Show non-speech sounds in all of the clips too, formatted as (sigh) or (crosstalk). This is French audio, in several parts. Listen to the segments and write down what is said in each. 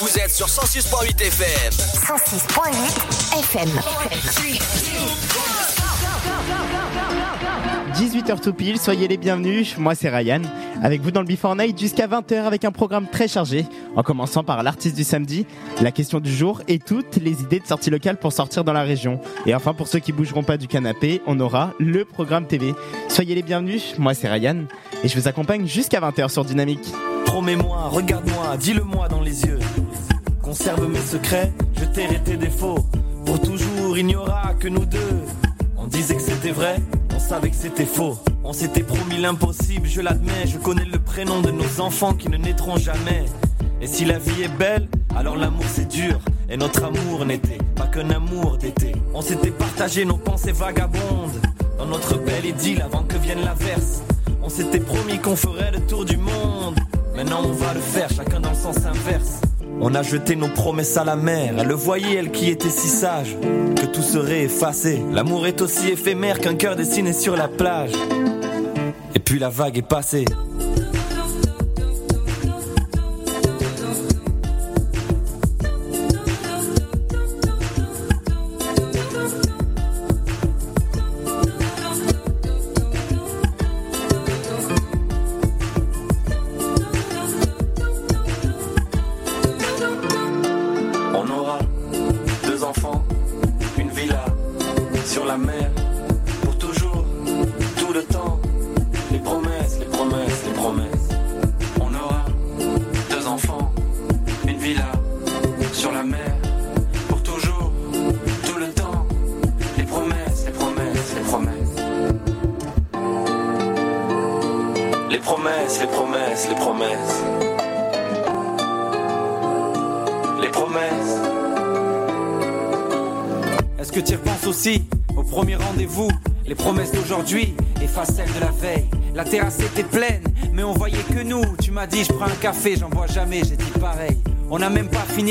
Vous êtes sur 106.8 FM. 106.8 FM. 18h tout pile, soyez les bienvenus. Moi c'est Ryan, avec vous dans le Before Night jusqu'à 20h avec un programme très chargé, en commençant par l'artiste du samedi, la question du jour et toutes les idées de sortie locale pour sortir dans la région. Et enfin pour ceux qui bougeront pas du canapé, on aura le programme TV. Soyez les bienvenus, moi c'est Ryan et je vous accompagne jusqu'à 20h sur Dynamique. Promets-moi, regarde-moi, dis-le-moi dans les yeux. Conserve mes secrets, je tairai tes défauts. Pour toujours, il n'y aura que nous deux. On disait que c'était vrai, on savait que c'était faux. On s'était promis l'impossible, je l'admets. Je connais le prénom de nos enfants qui ne naîtront jamais. Et si la vie est belle, alors l'amour c'est dur. Et notre amour n'était pas qu'un amour d'été. On s'était partagé nos pensées vagabondes. Dans notre belle idylle avant que vienne l'averse. On s'était promis qu'on ferait le tour du monde. Maintenant on va le faire, chacun dans le sens inverse. On a jeté nos promesses à la mer. Elle le voyait, elle qui était si sage, que tout serait effacé. L'amour est aussi éphémère qu'un cœur dessiné sur la plage. Et puis la vague est passée.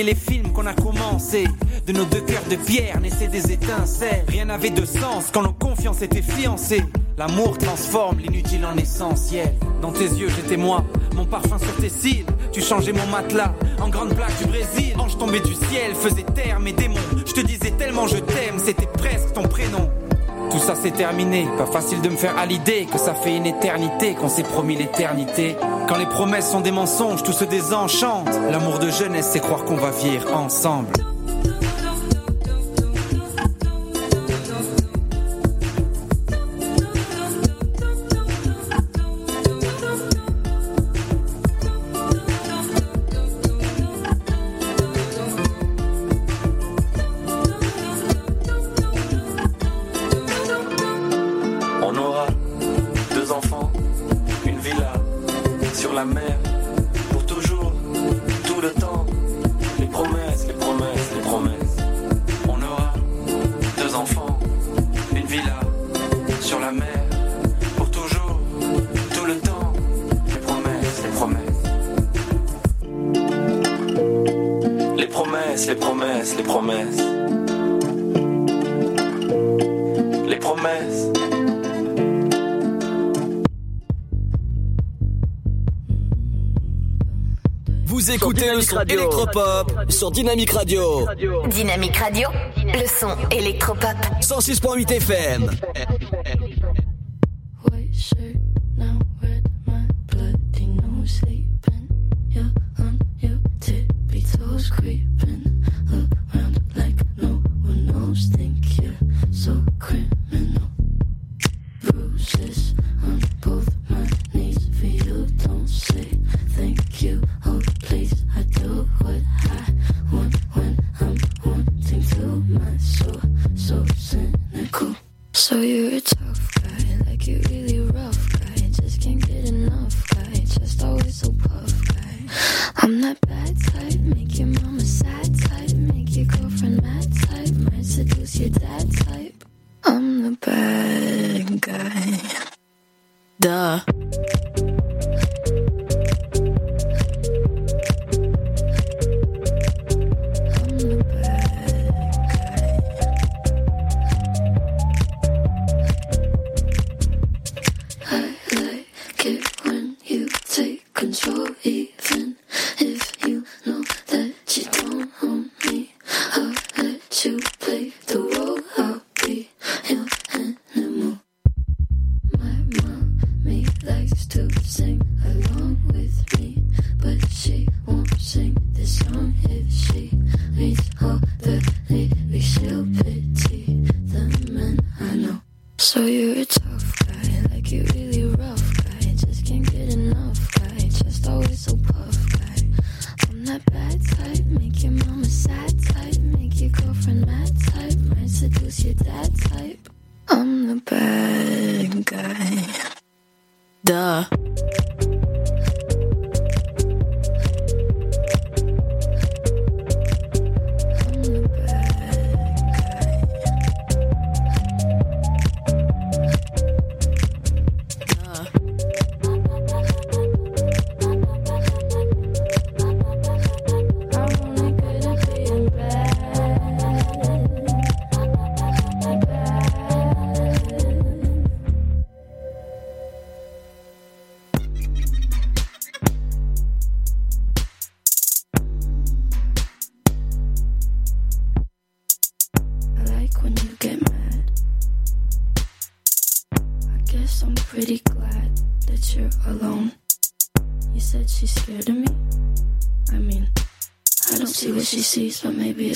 Les films qu'on a commencé. De nos deux cœurs de pierre naissaient des étincelles. Rien n'avait de sens quand nos confiances étaient fiancées. L'amour transforme l'inutile en essentiel. Dans tes yeux, j'étais moi, mon parfum sur tes cils. Tu changeais mon matelas en grande plaque du Brésil. Ange tombé du ciel, faisait taire mes démons. Je te disais tellement je t'aime, c'était presque ça c'est terminé, pas facile de me faire à l'idée que ça fait une éternité qu'on s'est promis l'éternité. Quand les promesses sont des mensonges, tout se désenchante. L'amour de jeunesse, c'est croire qu'on va vivre ensemble. Promesses. Vous écoutez le son électropop sur Dynamique Radio. Dynamique Radio, le son électropop. 106.8 FM.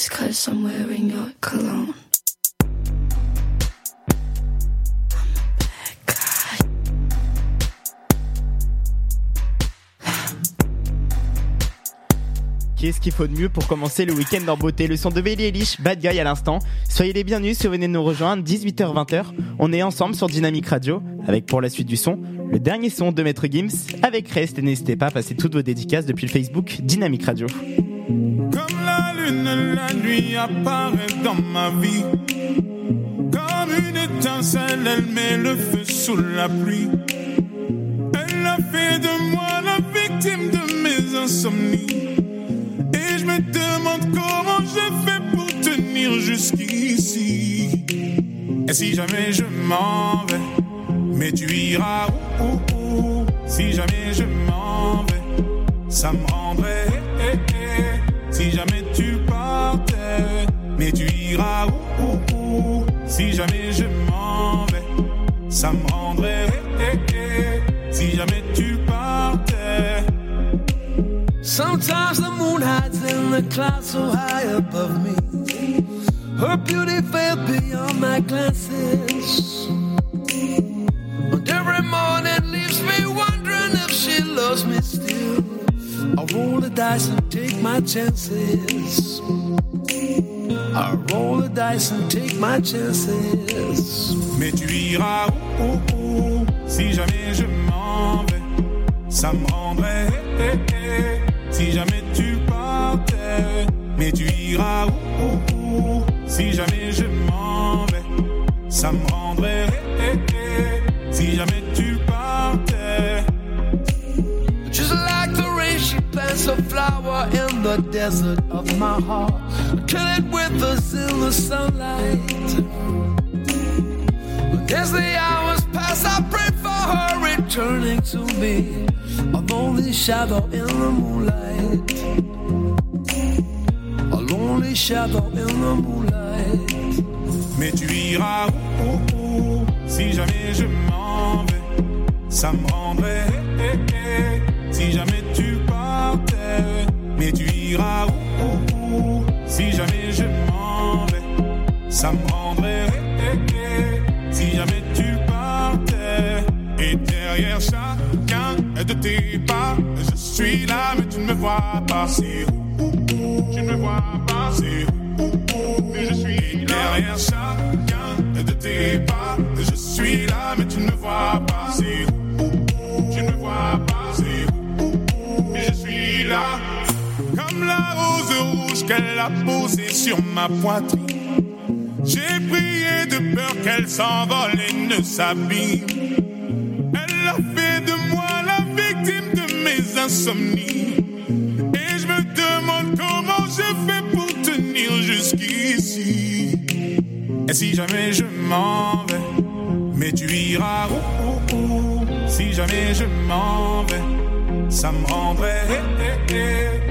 It's cause I'm wearing your cologne. Qu'est-ce qu'il faut de mieux pour commencer le week-end en beauté? Le son de Bailey Eilish, Bad Guy à l'instant. Soyez les bienvenus si vous venez nous rejoindre, 18h-20h. On est ensemble sur Dynamic Radio, avec pour la suite du son, le dernier son de Maître Gims, avec Rest. Et n'hésitez pas à passer toutes vos dédicaces depuis le Facebook Dynamic Radio. La nuit apparaît dans ma vie. Comme une étincelle, elle met le feu sous la pluie. Elle a fait de moi la victime de mes insomnies. Et je me demande comment je fais pour tenir jusqu'ici. Et si jamais je m'en vais, mais tu iras où, où, où? Si jamais je m'en vais, ça me rendrait. Iras où, où, où Si jamais je m'en vais, ça me rendrait. eh, eh, eh. Si jamais tu partais. Sometimes the moon hides in the clouds so high above me. Her beauty fell beyond my glances. And every morning leaves me wondering if she loves me still. I roll the dice and take my chances. I roll the dice and take my chances. Mais tu iras où, où, Si jamais je m'en vais, ça me rendrait. eh, eh, eh. Si jamais tu partais, mais tu iras où, où, où Si jamais je m'en vais, ça me a flower in the desert of my heart. Kill it with us in the sunlight. As the hours pass, I pray for her returning to me. A lonely shadow in the moonlight. A lonely shadow in the moonlight. Mais tu iras Si jamais je m'en vais, ça me rendrait. eh, eh, eh. Si jamais mais tu iras où, Si jamais je m'en vais, ça me rendrait. Si jamais tu partais, et derrière chacun de tes pas, je suis là, mais tu ne me vois pas. C'est où, Tu ne me vois pas. C'est où, Mais je suis derrière chacun de tes pas. Je suis là, mais tu ne me vois pas. C'est où, Tu ne me vois pas. C'est où Mais je suis là. Qu'elle a posée sur ma poitrine. J'ai prié de peur qu'elle s'envole et ne s'abîme. Elle a fait de moi la victime de mes insomnies. Et je me demande comment je fais pour tenir jusqu'ici. Et si jamais je m'en vais, mais tu iras où? Si jamais je m'en vais, ça me rendrait. eh, eh, eh.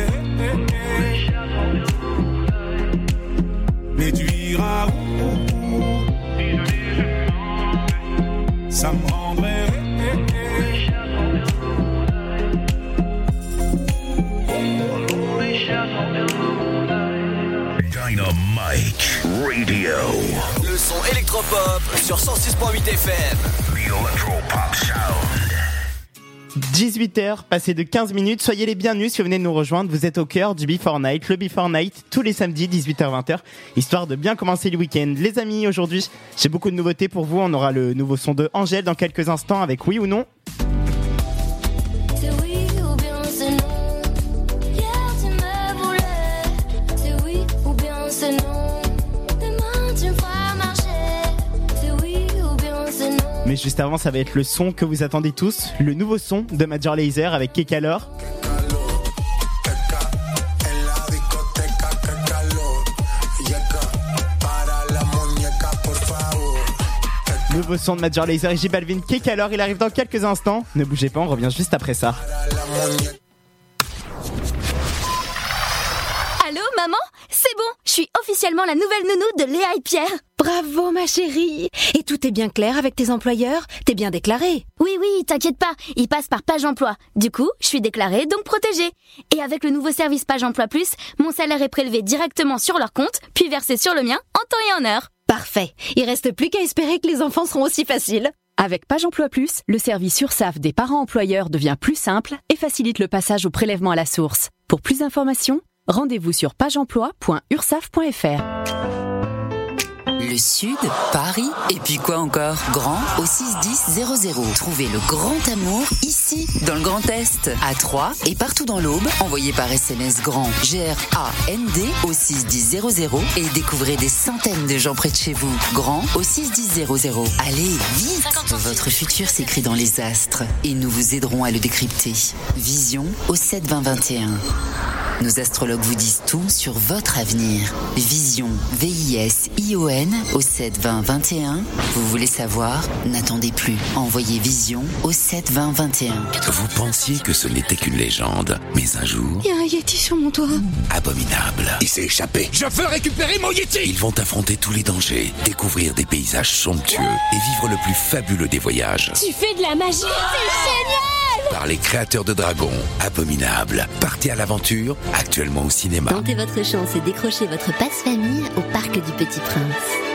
Sur 106.8 FM. The Electropop Sound. 18h, passé de 15 minutes, soyez les bienvenus si vous venez de nous rejoindre, vous êtes au cœur du Before Night, le Before Night, tous les samedis 18h-20h, histoire de bien commencer le week-end. Les amis, aujourd'hui, j'ai beaucoup de nouveautés pour vous, on aura le nouveau son de Angèle dans quelques instants avec oui ou non. Mais juste avant, ça va être le son que vous attendez tous, le nouveau son de Major Lazer avec Kekalor. Nouveau son de Major Lazer et J Balvin, Kick alors, il arrive dans quelques instants. Ne bougez pas, on revient juste après ça. C'est bon, je suis officiellement la nouvelle nounou de Léa et Pierre. Bravo, ma chérie. Et tout est bien clair avec tes employeurs? T'es bien déclarée Oui, oui, t'inquiète pas, ils passent par Page Emploi. Du coup, je suis déclarée, donc protégée. Et avec le nouveau service Page Emploi Plus, mon salaire est prélevé directement sur leur compte, puis versé sur le mien en temps et en heure. Parfait. Il reste plus qu'à espérer que les enfants seront aussi faciles. Avec Page Emploi Plus, le service URSAF des parents employeurs devient plus simple et facilite le passage au prélèvement à la source. Pour plus d'informations, rendez-vous sur pageemploi.ursaf.fr. Le Sud, Paris, et puis quoi encore? Grand au 61000. Trouvez le grand amour ici, dans le Grand Est, à Troyes et partout dans l'Aube. Envoyez par SMS grand G-R-A-N-D au 61000 et découvrez des centaines de gens près de chez vous. Grand au 61000. Allez, vite Votre futur s'écrit dans les astres et nous vous aiderons à le décrypter. Vision au 72021. Nos astrologues vous disent tout sur votre avenir. Vision, V-I-S-I-O-N au 7 20 21. Vous voulez savoir? N'attendez plus. Envoyez Vision au 7 20 21. Vous pensiez que ce n'était qu'une légende, mais un jour, Il y a un Yeti sur mon toit. abominable, il s'est échappé. Je veux récupérer mon Yeti Ils vont affronter tous les dangers, découvrir des paysages somptueux et vivre le plus fabuleux des voyages. Tu fais de la magie C'est génial Par les créateurs de dragons, Abominable. Partez à l'aventure, actuellement au cinéma. Tentez votre chance et décrochez votre passe-famille au Parc du Petit Prince.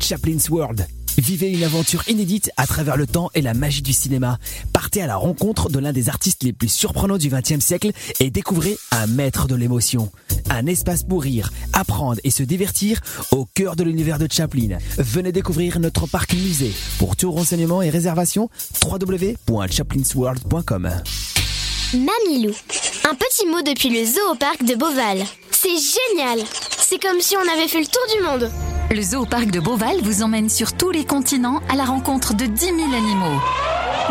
Chaplin's World. Vivez une aventure inédite à travers le temps et la magie du cinéma. Partez à la rencontre de l'un des artistes les plus surprenants du XXe siècle et découvrez un maître de l'émotion. Un espace pour rire, apprendre et se divertir au cœur de l'univers de Chaplin. Venez découvrir notre parc musée. Pour tout renseignement et réservation, www.chaplinsworld.com. Mamilou. Un petit mot depuis le zoo parc de Beauval. C'est génial C'est comme si on avait fait le tour du monde Le zoo au parc de Beauval vous emmène sur tous les continents à la rencontre de 10 000 animaux.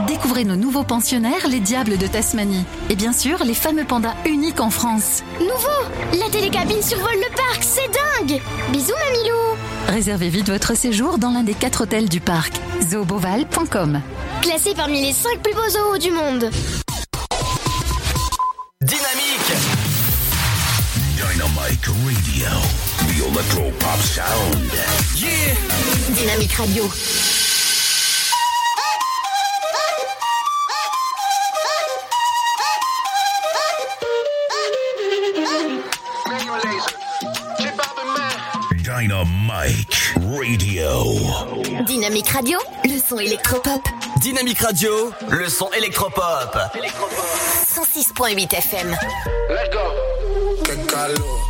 Découvrez nos nouveaux pensionnaires, les diables de Tasmanie. Et bien sûr, les fameux pandas uniques en France. Nouveau La télécabine survole le parc, c'est dingue Bisous Mamilou Réservez vite votre séjour dans l'un des quatre hôtels du parc. zooboval.com Classé parmi les 5 plus beaux zoos du monde Dynamique Dynamic Radio. Electro Pop Sound. Yeah Dynamique Radio. Dynamic Radio. Dynamique Radio, le son électropop. Dynamique Radio, le son électropop. 106.8 FM. Let's go. Calor,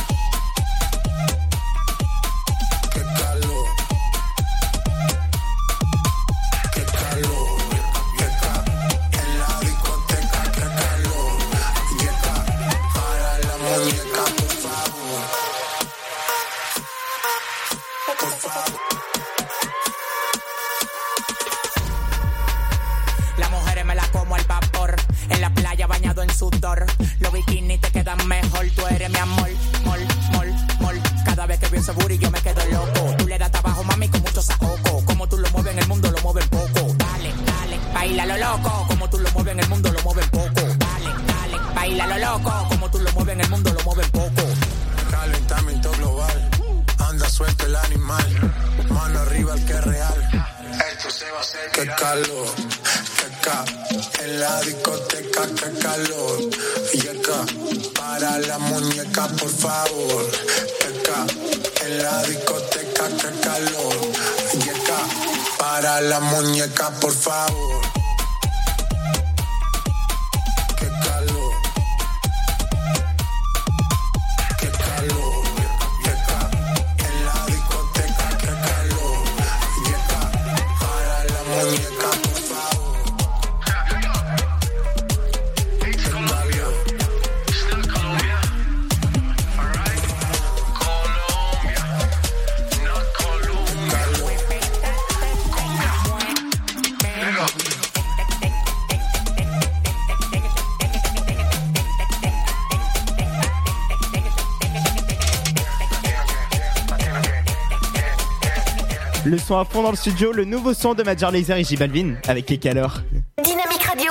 Ese booty yo me quedo loco. Tú le das trabajo, mami, con mucho saoco. Como tú lo mueves en el mundo, lo mueven poco. Dale, dale, baila lo loco. Como tú lo mueves en el mundo, lo mueven poco. Dale, dale, baila lo loco. Como tú lo mueves en el mundo, lo mueven poco. Calentamiento global, anda suelto el animal, mano arriba el que es real. Esto se va a hacer. Qué calor, qué ca, en la discoteca, qué calor. Y acá, para la muñeca, por favor. Qué ca, en la discoteca, qué calor. Y acá, para la muñeca, por favor. Le son à fond dans le studio, le nouveau son de Major Lazer et J Balvin avec les calors. Dynamique Radio.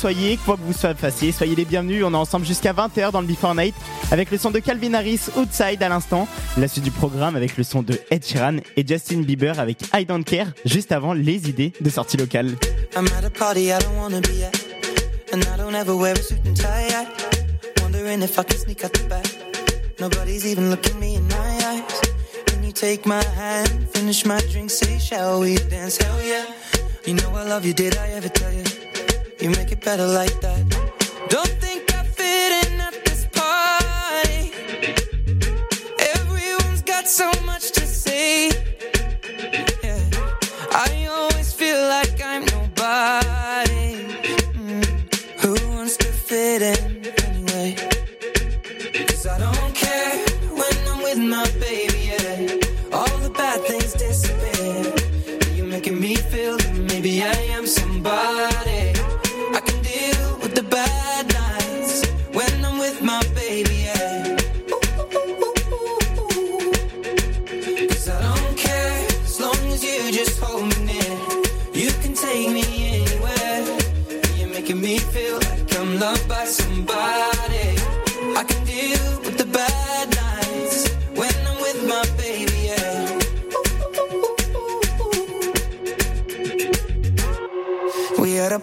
Soyez, quoi que vous fassiez, soyez les bienvenus. On est ensemble jusqu'à 20h dans le Before Night avec le son de Calvin Harris Outside à l'instant. La suite du programme avec le son de Ed Sheeran et Justin Bieber avec I Don't Care juste avant les idées de sortie locale. I'm at a party I don't wanna be at. And I don't ever wear a suit and tie. I wondering if I can sneak out the back. Nobody's even looking me in my eyes. When you take my hand, finish my drink, say, shall we dance? Hell yeah. You know I love you, did I ever tell you? You make it better like that. Don't think I fit in at this party. Everyone's got so much to say. Yeah. I always feel like I'm nobody.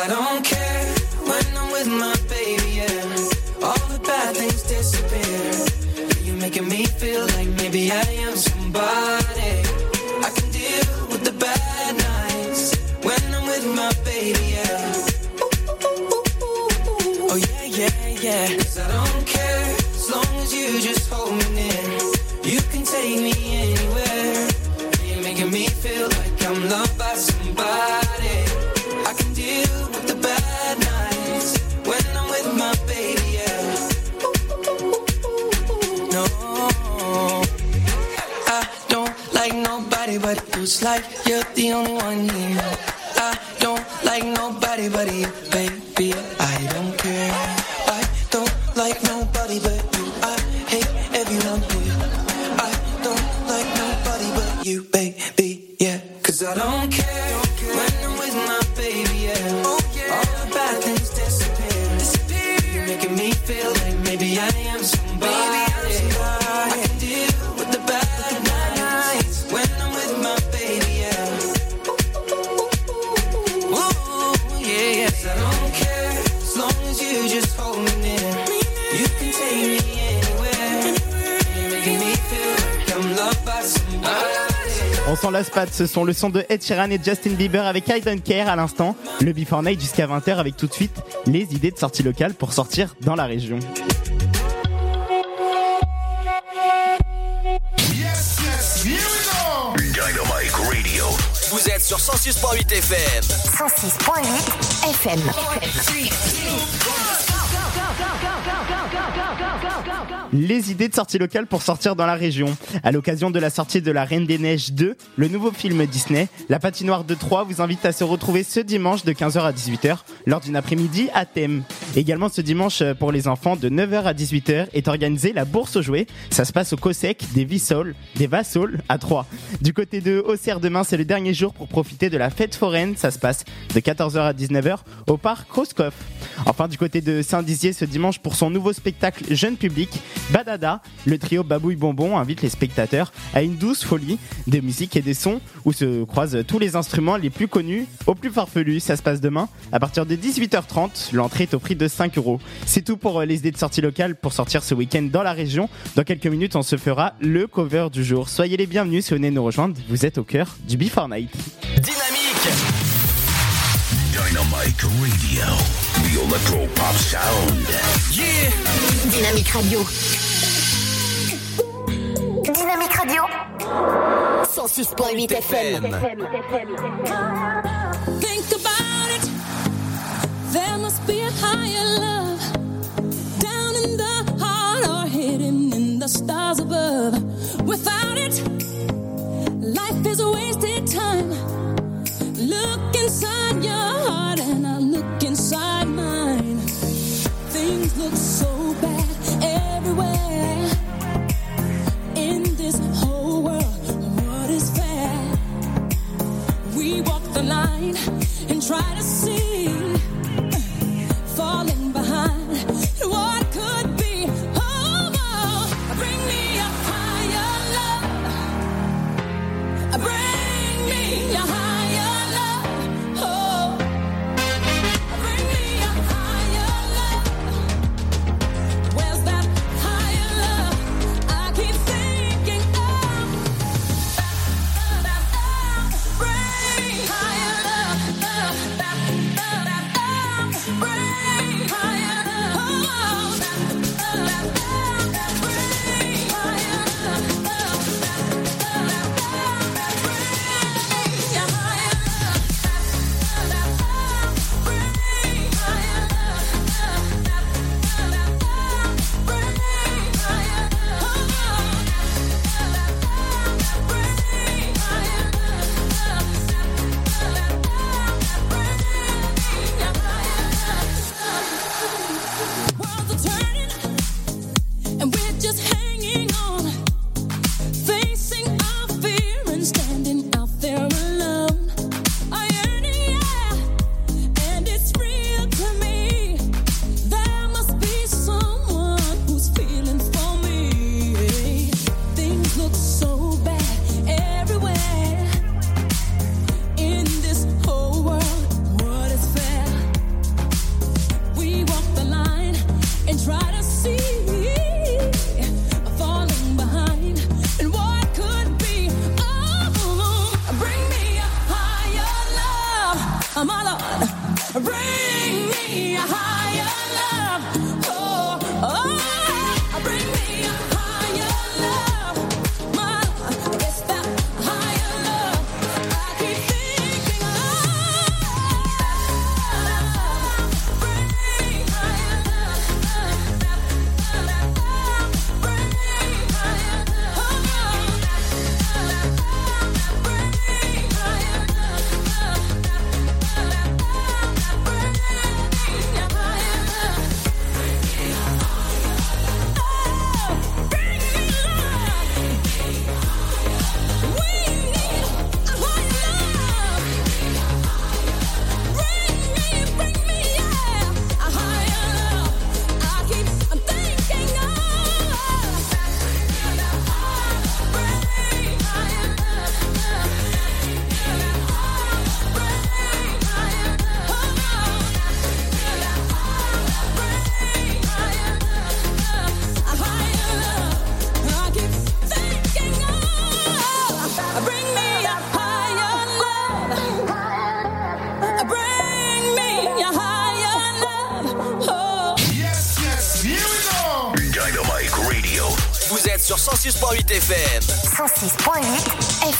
I don't ce son, le son de Ed Sheeran et Justin Bieber avec I Don't Care à l'instant. Le Before Night jusqu'à 20h avec tout de suite les idées de sortie locale pour sortir dans la région. Dynamite Radio. Vous êtes sur 106.8 FM. 106.8 FM. Les idées de sortie locale pour sortir dans la région. À l'occasion de la sortie de La Reine des Neiges 2, le nouveau film Disney, La patinoire de Troyes vous invite à se retrouver ce dimanche de 15h à 18h lors d'une après-midi à thème. Également ce dimanche euh, pour les enfants de 9h à 18h est organisée la bourse aux jouets. Ça se passe au COSEC des Vissols, des Vassols à Troyes. Du côté de Auxerre demain, c'est le dernier jour pour profiter de la fête foraine. Ça se passe de 14h à 19h au parc Roscoff. Enfin, du côté de Saint-Dizier ce dimanche pour son nouveau spectacle jeune public, Badada, le trio Babouille Bonbon invite les spectateurs à une douce folie des musiques et des sons où se croisent tous les instruments les plus connus au plus farfelus. Ça se passe demain à partir de 18h30. L'entrée est au prix de 5 euros. C'est tout pour euh, les idées de sortie locale pour sortir ce week-end dans la région. Dans quelques minutes, on se fera le cover du jour. Soyez les bienvenus si vous venez nous rejoindre. Vous êtes au cœur du Before Night. Dynamique Dynamite Radio. The Electro Pop Sound. Yeah Dynamique Radio. Dynamique Radio. 106.8 FM. Think about it. There must be a higher love down in the heart or hidden in the stars above. Without it, life is a wasted time. Look inside your heart and I look inside mine. Things look so bad everywhere. In this whole world, what is fair? We walk the line and try to see, falling behind what my Lord. Bring me a higher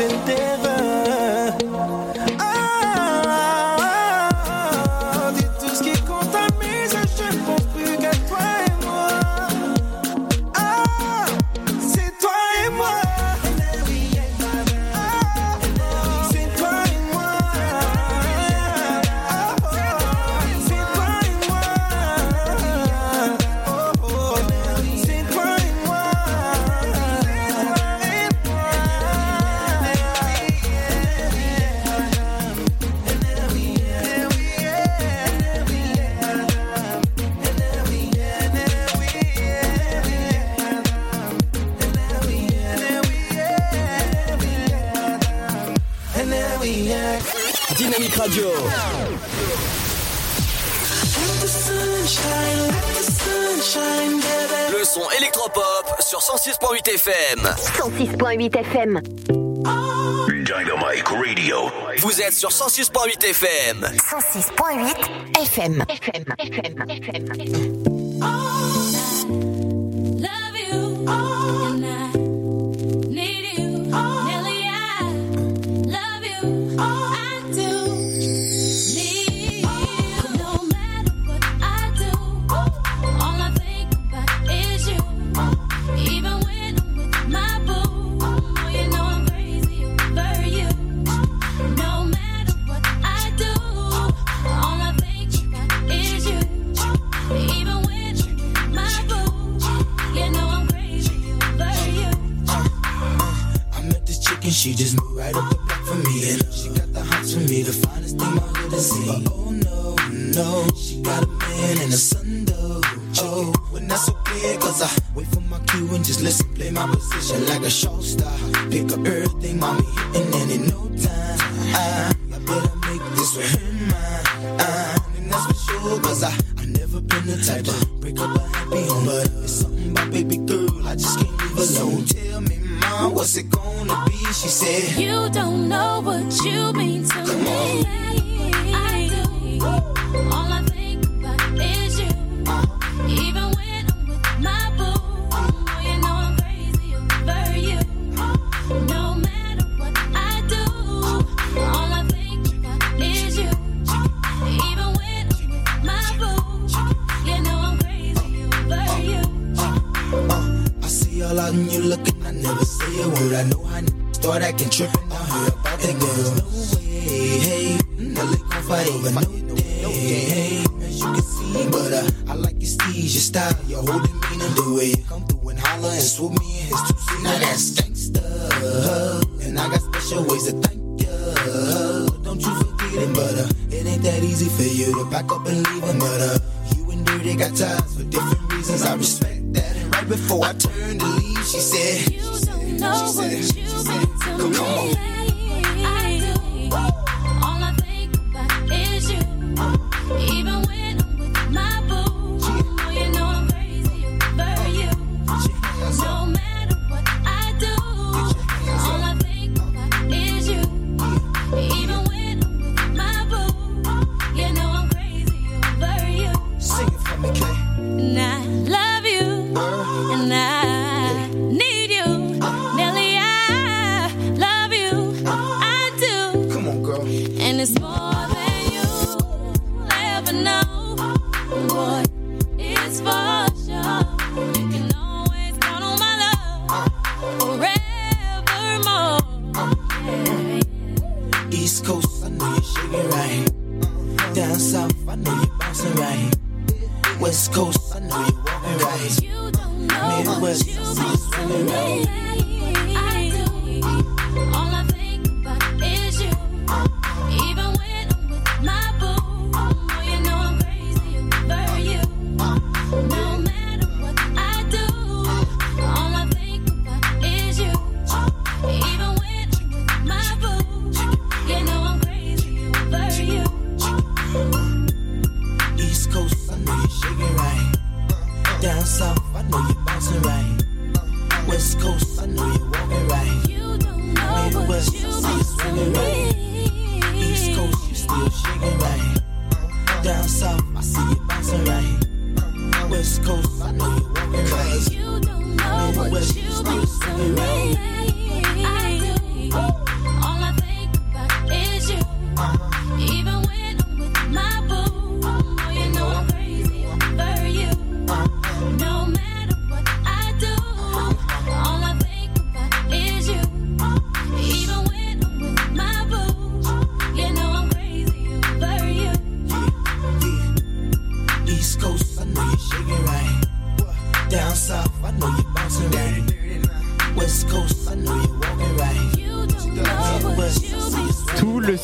endeavor 106.8 FM. Dynamic Radio. Vous êtes sur 106.8 FM. 106.8 FM. FM. FM. FM.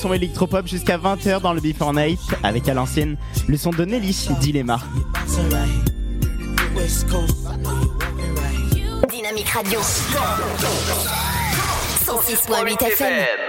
Son électropop jusqu'à 20h dans le Before Night avec à l'ancienne le son de Nelly, Dilemma. Dynamique Radio. 106.8 FM.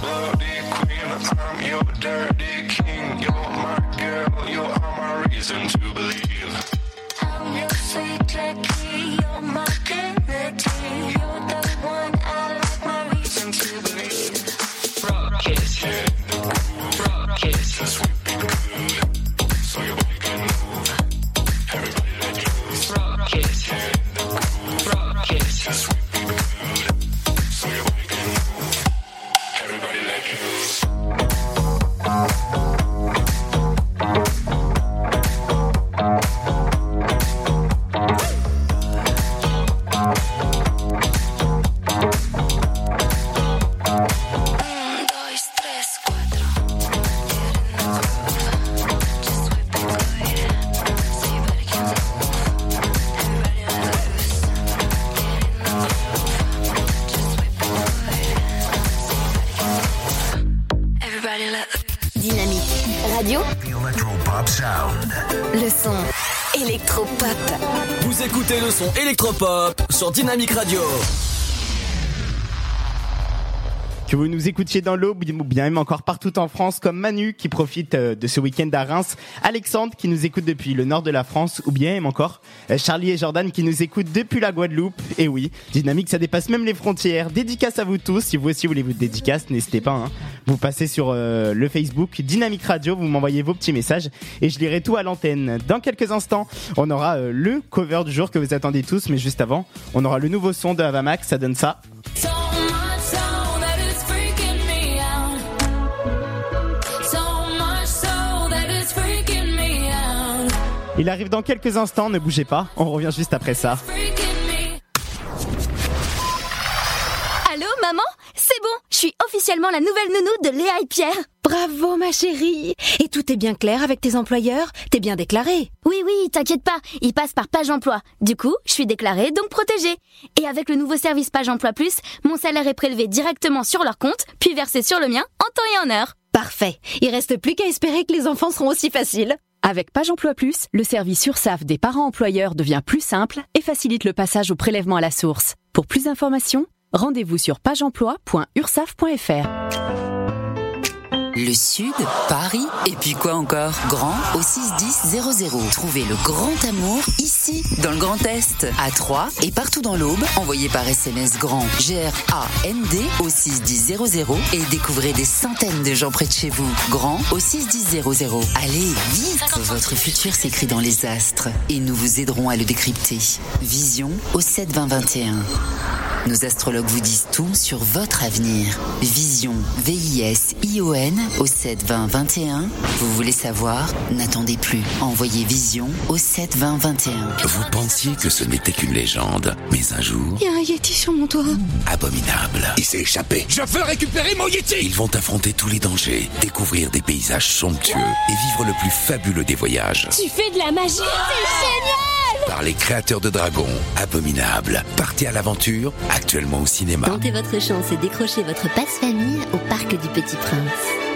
bloody queen. I'm your dirty king. You're my girl. You are my reason to son électropop sur Dynamique Radio. Que vous nous écoutiez dans l'aube ou bien même encore partout en France comme Manu qui profite euh, de ce week-end à Reims, Alexandre qui nous écoute depuis le nord de la France ou bien même encore euh, Charlie et Jordan qui nous écoutent depuis la Guadeloupe. Et oui, Dynamique ça dépasse même les frontières. Dédicace à vous tous. Si vous aussi voulez vous dédicace, n'hésitez pas. hein. Vous passez sur euh, le Facebook Dynamique Radio, vous m'envoyez vos petits messages et je lirai tout à l'antenne. Dans quelques instants, on aura euh, le cover du jour que vous attendez tous, mais juste avant, on aura le nouveau son de Avamax, ça donne ça. Il arrive dans quelques instants, ne bougez pas, on revient juste après ça. C'est bon, je suis officiellement la nouvelle nounou de Léa et Pierre. Bravo ma chérie Et tout est bien clair avec tes employeurs? T'es bien déclarée Oui, oui, t'inquiète pas, ils passent par Page Emploi. Du coup, je suis déclarée, donc protégée. Et avec le nouveau service Page Emploi Plus, mon salaire est prélevé directement sur leur compte, puis versé sur le mien en temps et en heure. Parfait Il reste plus qu'à espérer que les enfants seront aussi faciles Avec Page Emploi Plus, le service URSAF des parents employeurs devient plus simple et facilite le passage au prélèvement à la source. Pour plus d'informations, rendez-vous sur pageemploi.ursaf.fr. Le Sud, Paris, et puis quoi encore? Grand au 61000. Trouvez le grand amour ici, dans le Grand Est, à Troyes et partout dans l'Aube. Envoyez par SMS grand G-R-A-N-D au 61000 et découvrez des centaines de gens près de chez vous. Grand au 61000. Allez, vite Votre futur s'écrit dans les astres et nous vous aiderons à le décrypter. Vision au 72021. Nos astrologues vous disent tout sur votre avenir. Vision, V-I-S-I-O-N au 7 20 21. Vous voulez savoir N'attendez plus. Envoyez Vision au 7 20 21. Vous pensiez que ce n'était qu'une légende, mais un jour, Il y a un Yeti sur mon toit. abominable. Il s'est échappé. Je veux récupérer mon Yeti Ils vont affronter tous les dangers, découvrir des paysages somptueux et vivre le plus fabuleux des voyages. Tu fais de la magie C'est génial Par les créateurs de dragons, Abominable. Partez à l'aventure, actuellement au cinéma. Tentez votre chance et décrochez votre passe-famille au Parc du Petit Prince.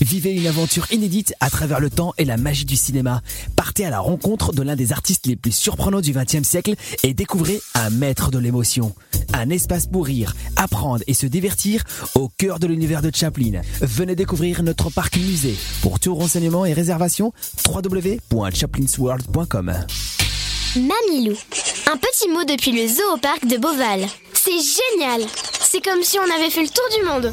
Vivez une aventure inédite à travers le temps et la magie du cinéma. Partez à la rencontre de l'un des artistes les plus surprenants du XXe siècle et découvrez un maître de l'émotion. Un espace pour rire, apprendre et se divertir au cœur de l'univers de Chaplin. Venez découvrir notre parc musée. Pour tout renseignement et réservation, www.chaplinsworld.com. Mamilou. Un petit mot depuis le zoo au parc de Beauval. C'est génial C'est comme si on avait fait le tour du monde.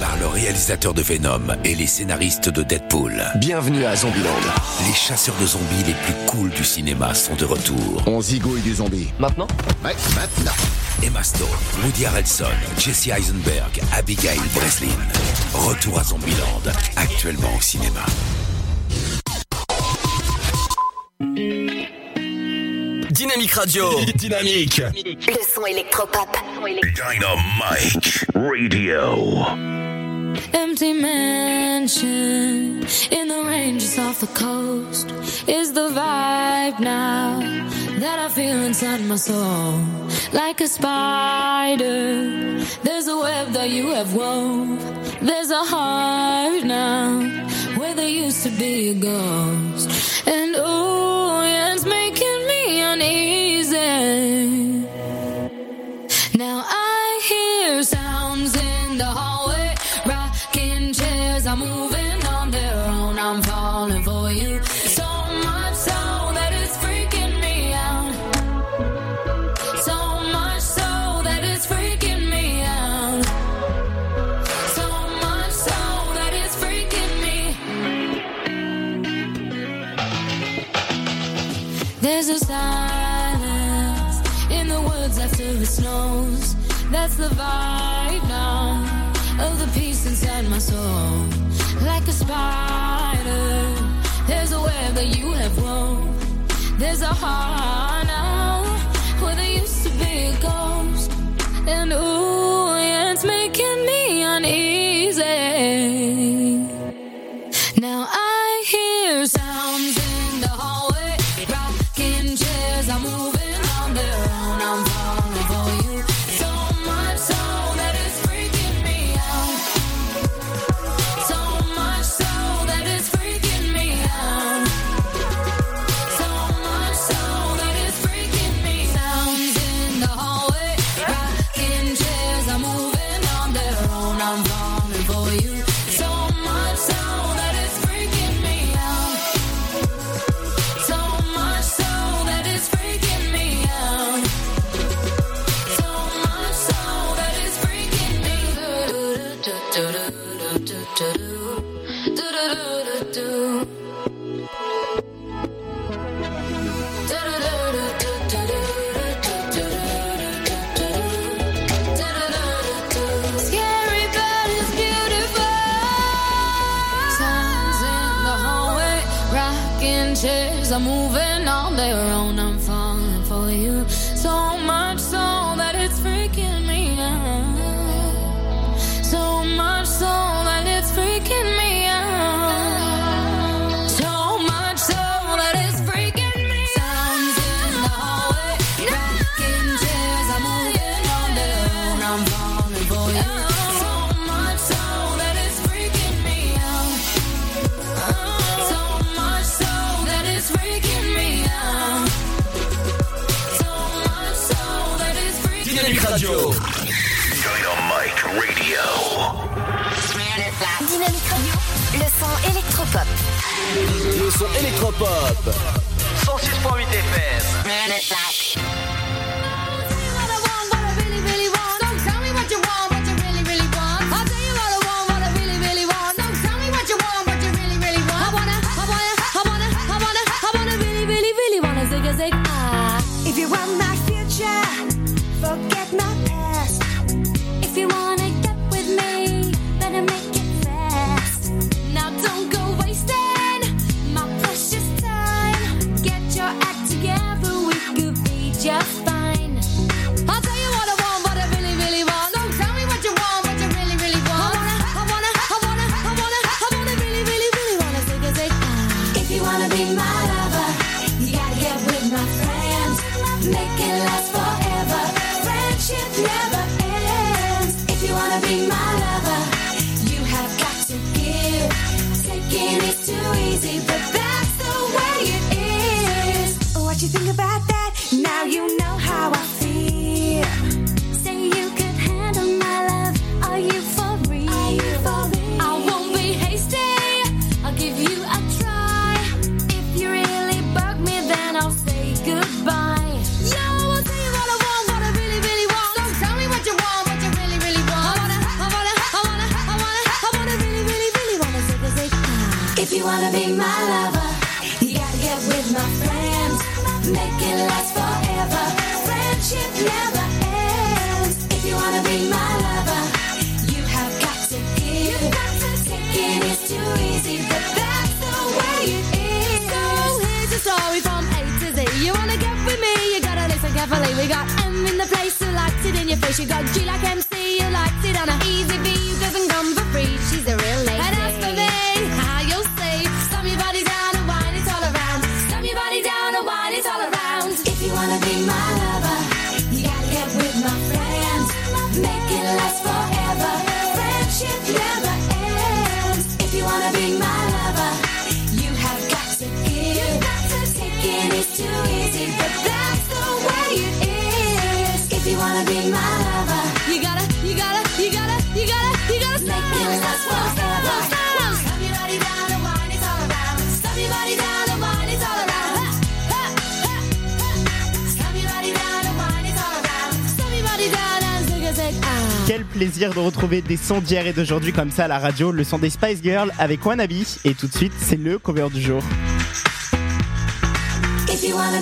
Par le réalisateur de Venom et les scénaristes de Deadpool. Bienvenue à Zombieland. Les chasseurs de zombies les plus cools du cinéma sont de retour. On zigouille du zombie. Maintenant Ouais, maintenant. Emma Stone, Woody Harrelson, Jesse Eisenberg, Abigail Breslin. Retour à Zombieland, actuellement au cinéma. Dynamique Radio. (laughs) Dynamique. Le son électropop. Dynamite Radio. Empty mansion in the ranges off the coast is the vibe now that I feel inside my soul. Like a spider, there's a web that you have wove. There's a heart now where there used to be a ghost. And oh, yeah, it's making me uneasy. Snows. That's the vibe now of the peace inside my soul. Like a spider, there's a web that you have wove. There's a heart now where there used to be a ghost. And ooh, yeah, it's making me uneasy. Quel plaisir de retrouver des sons d'hier et d'aujourd'hui comme ça à la radio, le son des Spice Girls avec Wannabe. Et tout de suite, c'est le cover du jour if Radio.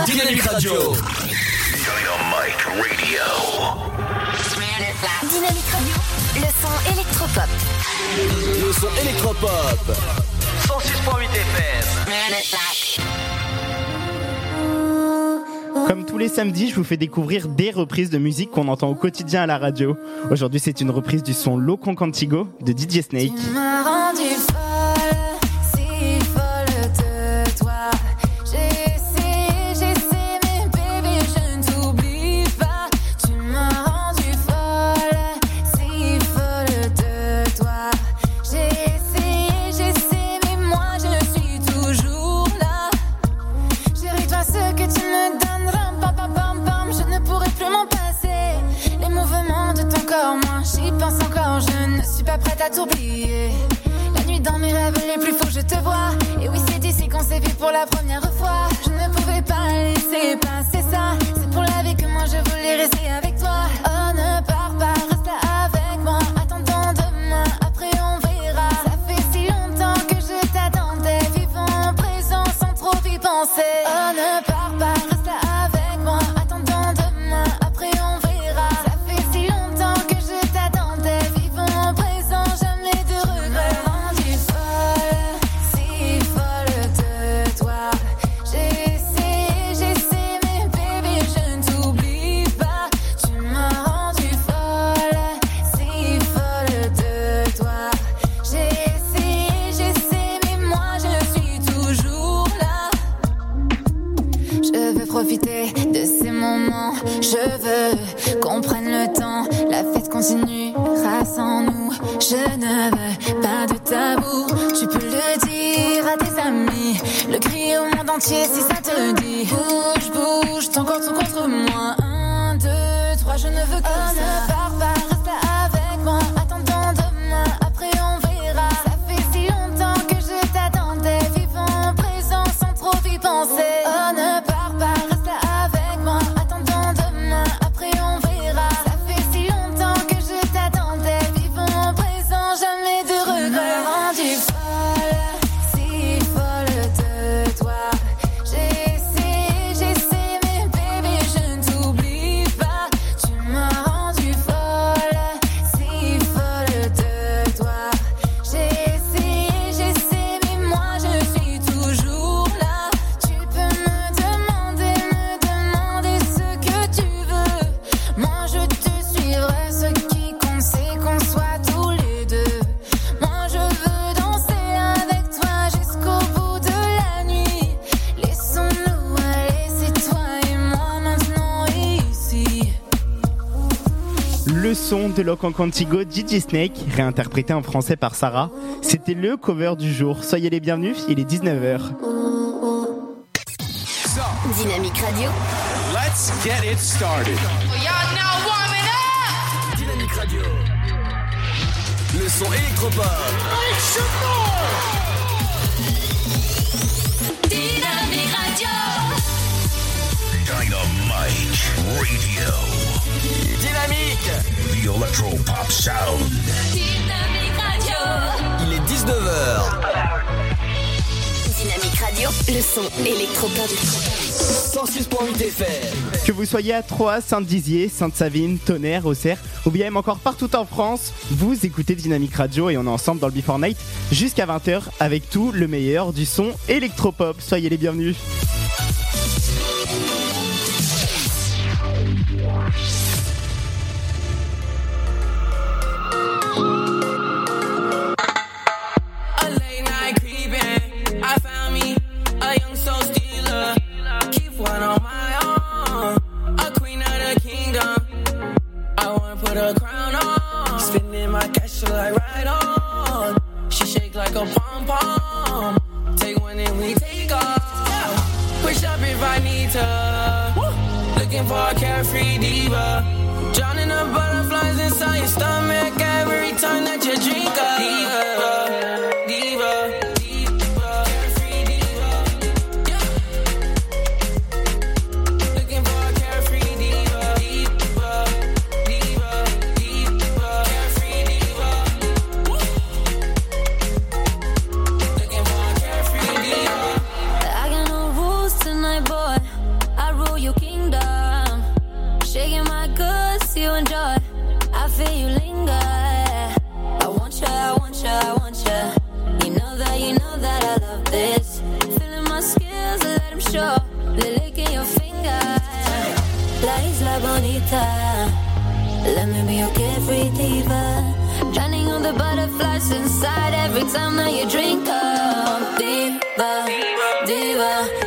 Radio. Dynamique Radio. Le son électropop. Le son électropop. 106.8 FM. Comme tous les samedis, je vous fais découvrir des reprises de musique qu'on entend au quotidien à la radio. Aujourd'hui, c'est une reprise du son Loco Contigo de DJ Snake. t'as oublié. La nuit dans mes rêves les plus fous, je te vois. Et oui, c'est ici qu'on s'est vu pour la première fois. Je ne pouvais pas laisser passer ça. C'est pour la vie que moi je voulais rester avec. chance. He de Locan Contigo, Gigi Snake, réinterprété en français par Sarah. C'était le cover du jour. Soyez les bienvenus, il est 19h. Dynamique Radio. Let's get it started. We are now warming up. Dynamique Radio. Le son électropop. Dynamique Radio. Dynamique Radio. Dynamique. The Electro Pop Dynamique Radio. Il est 19h Dynamique Radio, le son électropop 106.8 FM Que vous soyez à Troyes, Saint-Dizier, Sainte-Savine, Tonnerre, Auxerre ou bien même encore partout en France, vous écoutez Dynamique Radio et on est ensemble dans le Before Night jusqu'à 20h avec tout le meilleur du son électropop. Soyez les bienvenus. put a crown on. Spinning my cash like right on. She shake like a pom pom. Take one and we take off. Wish up if I need to. Looking for a carefree diva. Drowning the butterflies inside your stomach every time that you drink up. sure they're licking your finger. La isla bonita. Let me be your carefree diva. Drowning all the butterflies inside every time that you drink up. Diva, diva. diva.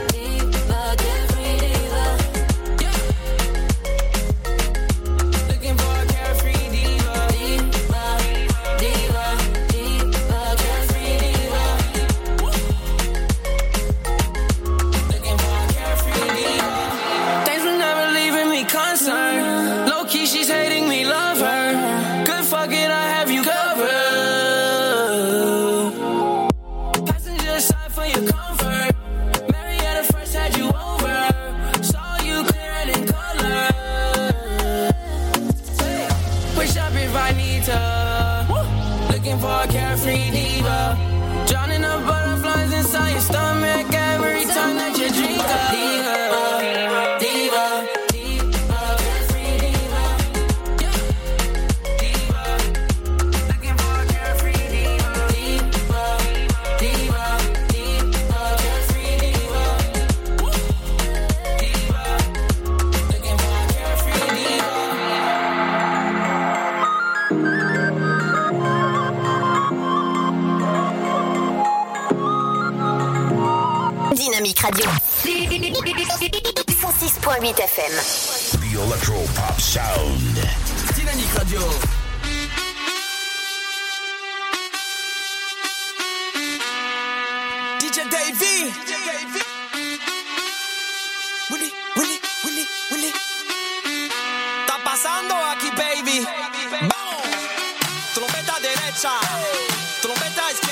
radio. 106.8 FM. The Electro Pop Sound. Dynamique Radio. DJ Davey. DJ Davey. Willy, Willy, Willy, Willy. Está pasando aquí, baby. Trompeta derecha. Trompeta izquierda.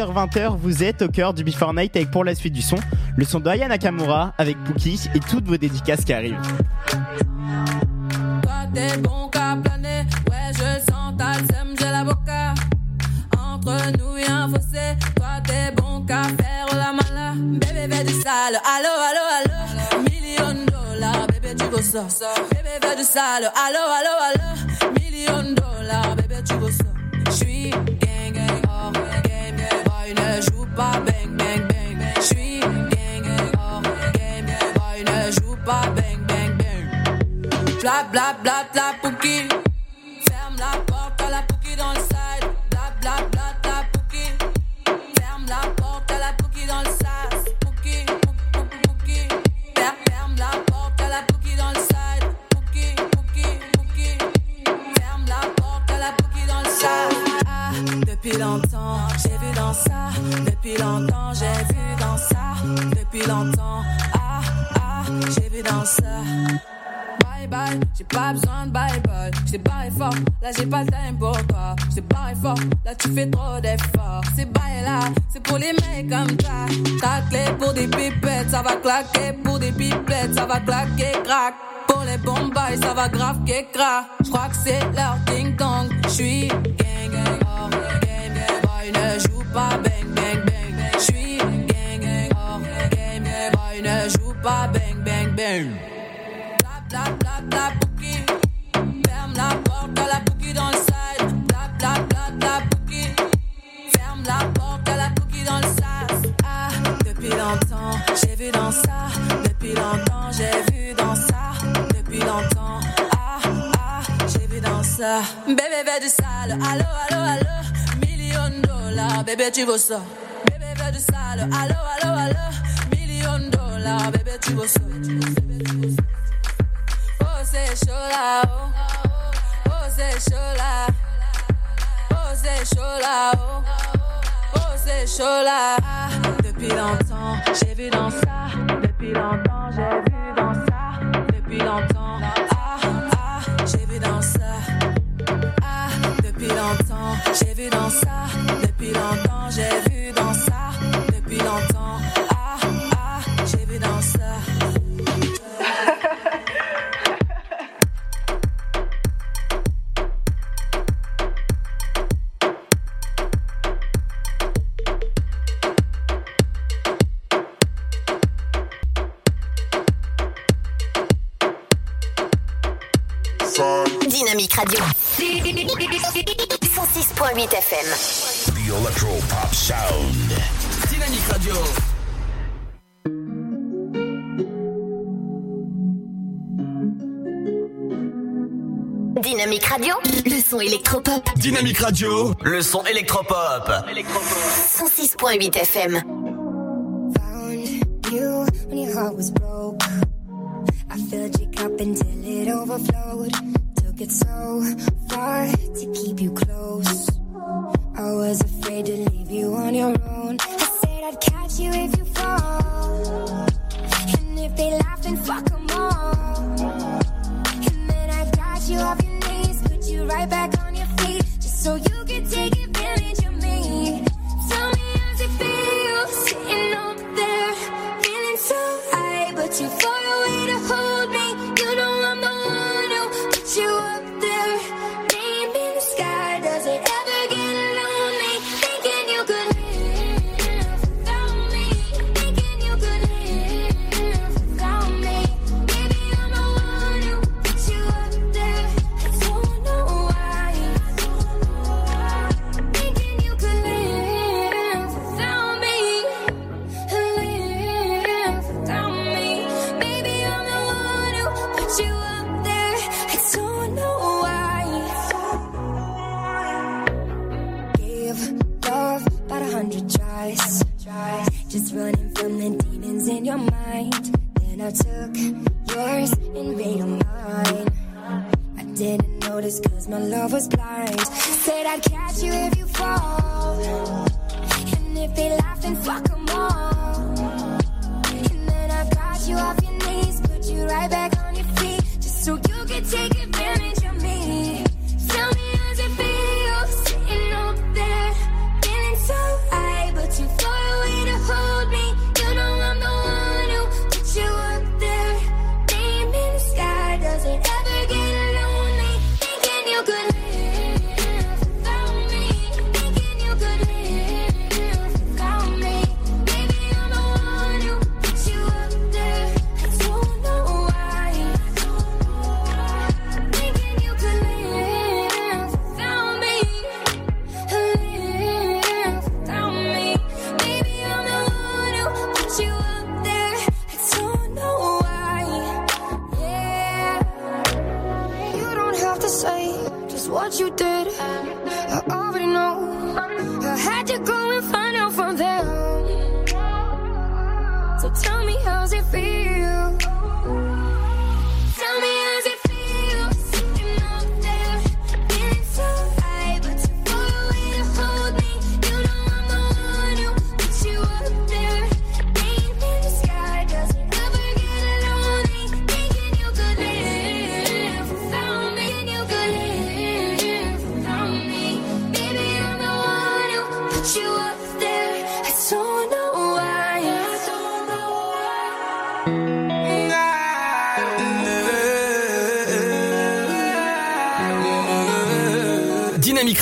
18h-20h, vous êtes au cœur du Before Night avec pour la suite du son, le son d'Aya Nakamura avec Pookie et toutes vos dédicaces qui arrivent. Pas bang bang bang. J'suis gang ne joue pas bang bang bang. Bla bla bla bla. Ah, ah, j'ai vu dans ça. Bye bye, j'ai pas besoin de bye bye. J't'ai barré fort, là j'ai pas le time pour toi. J't'ai barré fort, là tu fais trop d'efforts. C'est bye là, c'est pour les mecs comme ça. Ta clé pour des pipettes, ça va claquer. Pour des pipettes, ça va claquer, crack. Pour les bombes, ça va grave qu'écra. J'crois que c'est leur ding dong. J'suis gang gang, gang gang. Boy ne joue pas bang ne joue pas bang bang bang. Bla bla bla bla pouki. Ferme la porte à la pouki dans le side. Bla bla bla bla pouki. Ferme la porte à la pouki dans le sas. Ah, depuis longtemps, j'ai vu dans ça. Depuis longtemps, j'ai vu dans ça. Depuis longtemps, ah, ah, j'ai vu dans ça. Bébé, fais du sale. Allo, allo, allo. Million dollars, bébé, tu veux ça. Bébé, fais du sale. Allo, allo, allo. Million dollars, bébé, tu vas ça. Oh, oh. oh, c'est chaud là, oh. C'est chaud là. Oh, c'est chaud là, oh. C'est chaud là. Depuis longtemps, j'ai vu dans ça. Depuis longtemps, j'ai vu dans ça. Depuis longtemps, ah, ah, j'ai vu dans ça. Ah, depuis longtemps, j'ai vu dans ça. Depuis longtemps, j'ai vu dans ça. Dynamique Radio. 106.8 FM. The Electro Pop Sound. Dynamique Radio. Dynamique Radio. Le son électropop. Dynamique Radio. Le son électropop. 106.8 FM. you when your heart was broke. I filled your cup until it overflowed. It so far to keep you close. I was afraid to leave you on your own. I said I'd catch you if you fall. And if they laugh, then fuck 'em all. And then I've got you off your knees, put you right back on your feet, just so you could take advantage of me. Tell me how's it feel sitting up there, feeling so high, but too far you up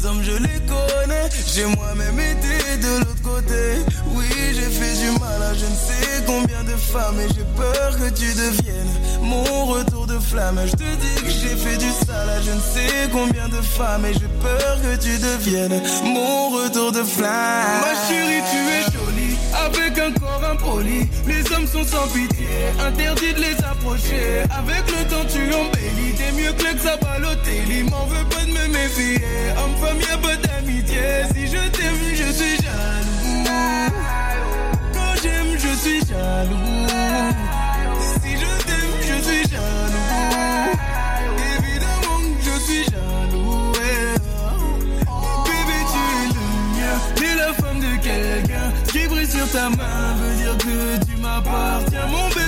Les hommes, je les connais. J'ai moi-même été de l'autre côté. Oui, j'ai fait du mal à je ne sais combien de femmes. Et j'ai peur que tu deviennes mon retour de flamme. Je te dis que j'ai fait du sale à je ne sais combien de femmes. Et j'ai peur que tu deviennes mon retour de flamme. Ma chérie, tu es jolie. Avec un corps impoli. Les hommes sont sans pitié, interdit de les approcher. Avec le temps, tu embellis, t'es mieux que le ça Il m'en veut pas méfier. Homme, femme, y'a pas d'amitié. Si je t'aime, je suis jaloux. Quand j'aime, je suis jaloux. Si je t'aime, je suis jaloux. Évidemment je suis jaloux. ouais. Bébé, tu es le mien. T'es la femme de quelqu'un qui brille sur ta main. Veut dire que tu m'appartiens. Mon bébé,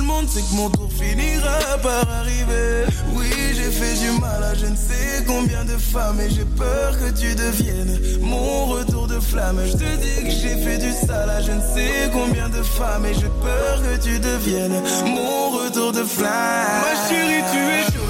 le monde, c'est que mon tour finira par arriver. Oui, j'ai fait du mal à je ne sais combien de femmes et j'ai peur que tu deviennes mon retour de flamme. Je te dis que j'ai fait du sale à je ne sais combien de femmes et j'ai peur que tu deviennes mon retour de flamme. Ma chérie, tu es jolie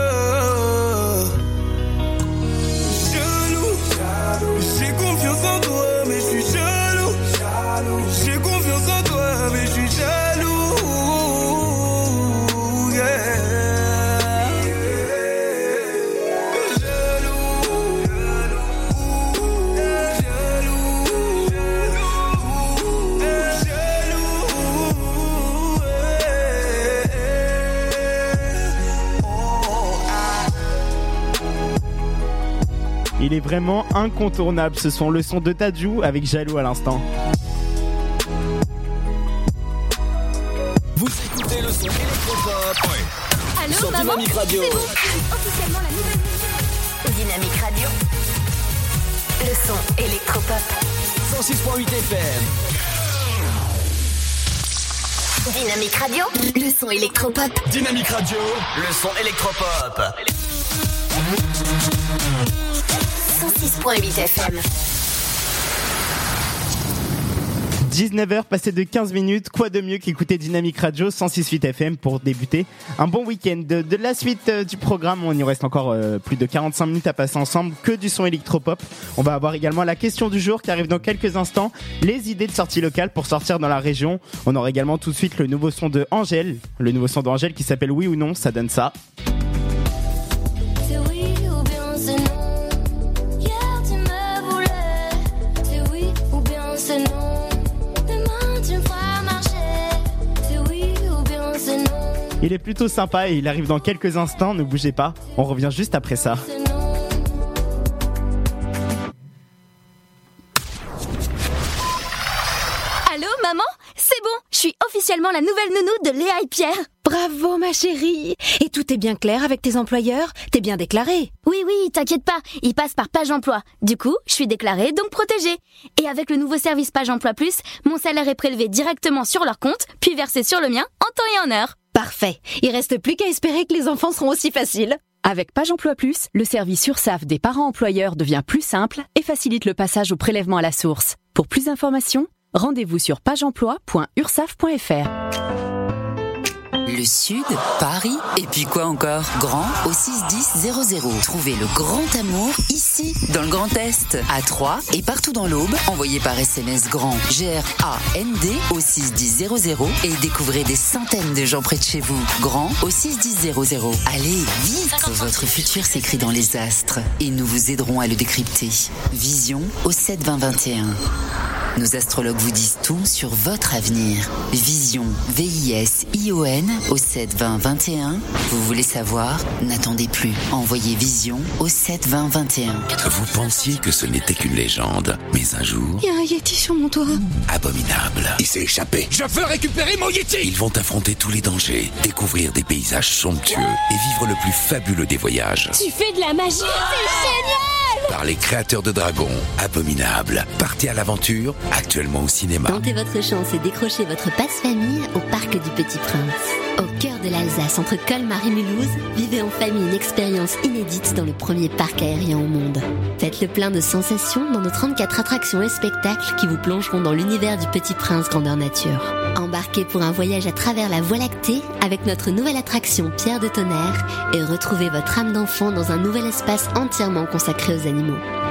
Il est vraiment incontournable ce son, le son de Tadjou avec Jaloux à l'instant. Vous écoutez le son électropop Allô, sur maman Dynamique Radio. Bon, officiellement la nouvelle Dynamique Radio. Le son électropop. 106.8 FM. Dynamique Radio. Le son électropop. Dynamique Radio, le son électropop. 106.8 FM. 19h passé de 15 minutes, quoi de mieux qu'écouter Dynamique Radio 106.8 FM pour débuter un bon week-end. De, de la suite euh, du programme, on y reste encore euh, plus de 45 minutes à passer ensemble, que du son électropop. On va avoir également la question du jour qui arrive dans quelques instants, les idées de sortie locale pour sortir dans la région. On aura également tout de suite le nouveau son de Angèle, le nouveau son d'Angèle qui s'appelle Oui ou non, ça donne ça. Il est plutôt sympa et il arrive dans quelques instants, ne bougez pas, on revient juste après ça. Allô, maman? C'est bon, je suis officiellement la nouvelle nounou de Léa et Pierre. Bravo ma chérie Et tout est bien clair avec tes employeurs? T'es bien déclarée Oui, oui, t'inquiète pas, ils passent par Page Emploi. Du coup, je suis déclarée, donc protégée. Et avec le nouveau service Page Emploi Plus, mon salaire est prélevé directement sur leur compte, puis versé sur le mien en temps et en heure. Parfait Il reste plus qu'à espérer que les enfants seront aussi faciles Avec Page Emploi Plus, le service URSAF des parents employeurs devient plus simple et facilite le passage au prélèvement à la source. Pour plus d'informations, rendez-vous sur pageemploi.ursaf.fr. Le Sud, Paris, et puis quoi encore? Grand au 61000. Trouvez le grand amour ici, dans le Grand Est, à Troyes et partout dans l'Aube. Envoyez par SMS GRAND, G-R-A-N-D au 61000 et découvrez des centaines de gens près de chez vous. Grand au 61000. Allez, vite Votre futur s'écrit dans les astres et nous vous aiderons à le décrypter. Vision au 72021. Nos astrologues vous disent tout sur votre avenir. Vision, V-I-S-I-O-N au 7 20 21. Vous voulez savoir N'attendez plus. Envoyez Vision au 7 20 21. Vous pensiez que ce n'était qu'une légende, mais un jour, Il y a un Yeti sur mon toit. abominable. Il s'est échappé. Je veux récupérer mon Yeti Ils vont affronter tous les dangers, découvrir des paysages somptueux et vivre le plus fabuleux des voyages. Tu fais de la magie C'est génial Par les créateurs de dragons, Abominable. Partez à l'aventure, actuellement au cinéma. Tentez votre chance et décrochez votre passe-famille au Parc du Petit Prince. Au cœur de l'Alsace, entre Colmar et Mulhouse, vivez en famille une expérience inédite dans le premier parc aérien au monde. Faites le plein de sensations dans nos 34 attractions et spectacles qui vous plongeront dans l'univers du Petit Prince grandeur nature. Embarquez pour un voyage à travers la Voie lactée avec notre nouvelle attraction Pierre de Tonnerre et retrouvez votre âme d'enfant dans un nouvel espace entièrement consacré aux animaux.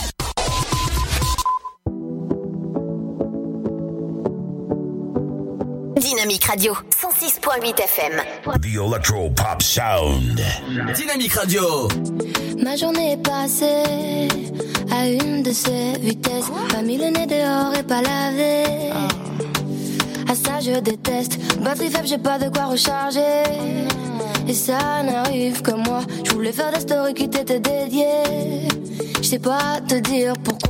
Dynamique Radio, 106.8 FM. The Electro Pop Sound. Dynamique Radio. Ma journée est passée à une de ces vitesses. Pas mis le nez dehors et pas lavé. À ça je déteste. Batterie faible, j'ai pas de quoi recharger. Et ça n'arrive que moi. Je voulais faire des stories qui t'étaient dédiées. Je sais pas te dire pourquoi.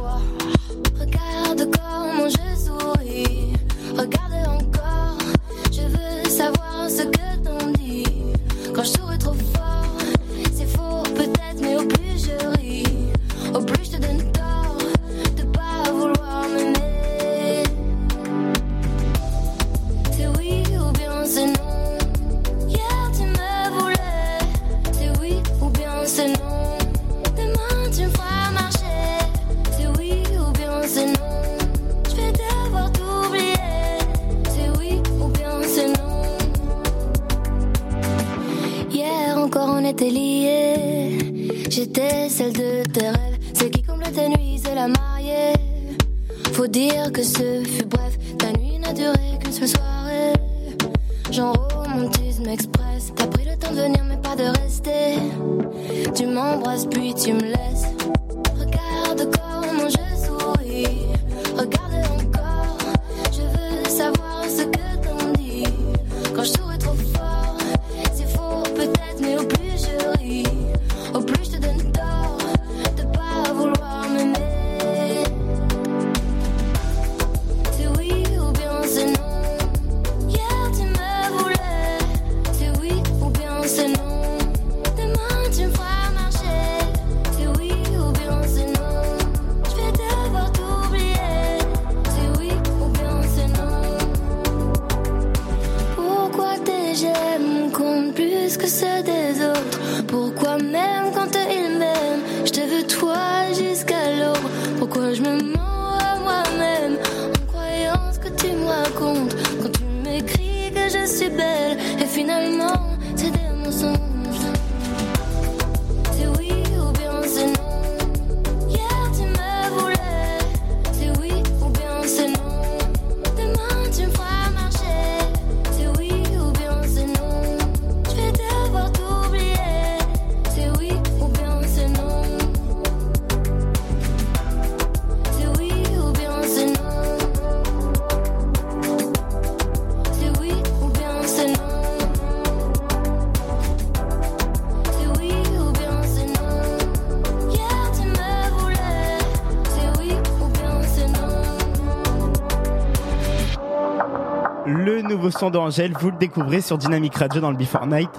son d'Angèle, vous le découvrez sur Dynamic Radio dans le Before Night.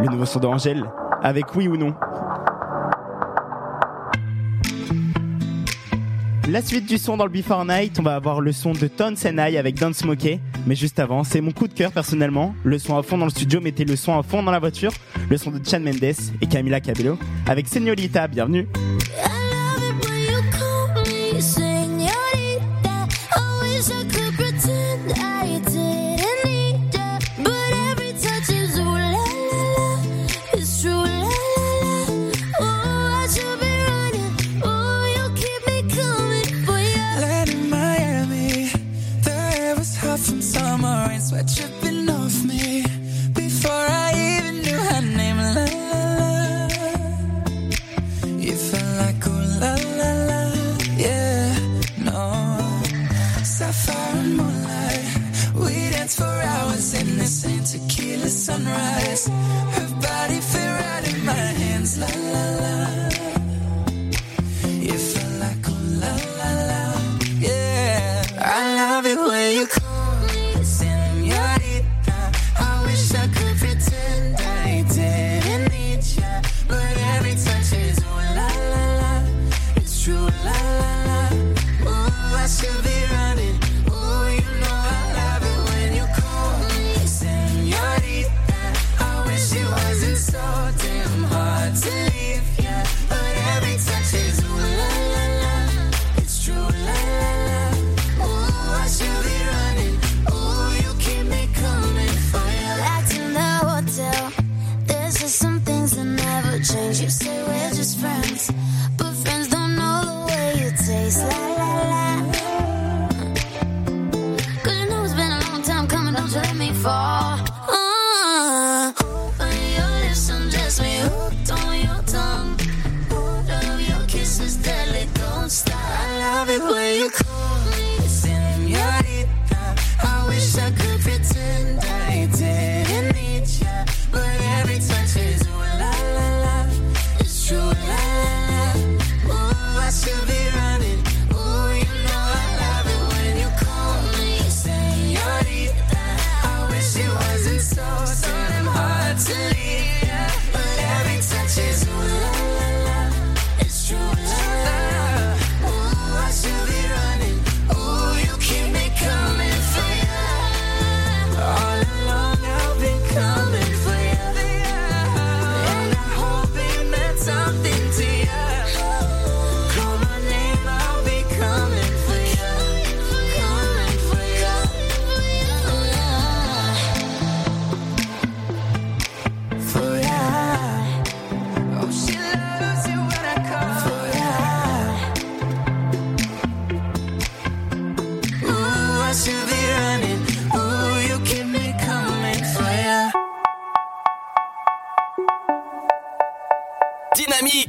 Le nouveau son d'Angèle, avec oui ou non. La suite du son dans le Before Night, on va avoir le son de Tons and I avec Don't Smokey. Mais juste avant, c'est mon coup de cœur personnellement. Le son à fond dans le studio, mettez le son à fond dans la voiture. Le son de Chan Mendes et Camila Cabello avec Señorita, bienvenue.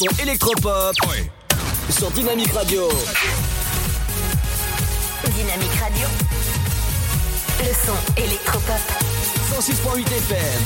Son électropop sur Dynamique Radio. Dynamique Radio. Le son électropop. 106.8 FM.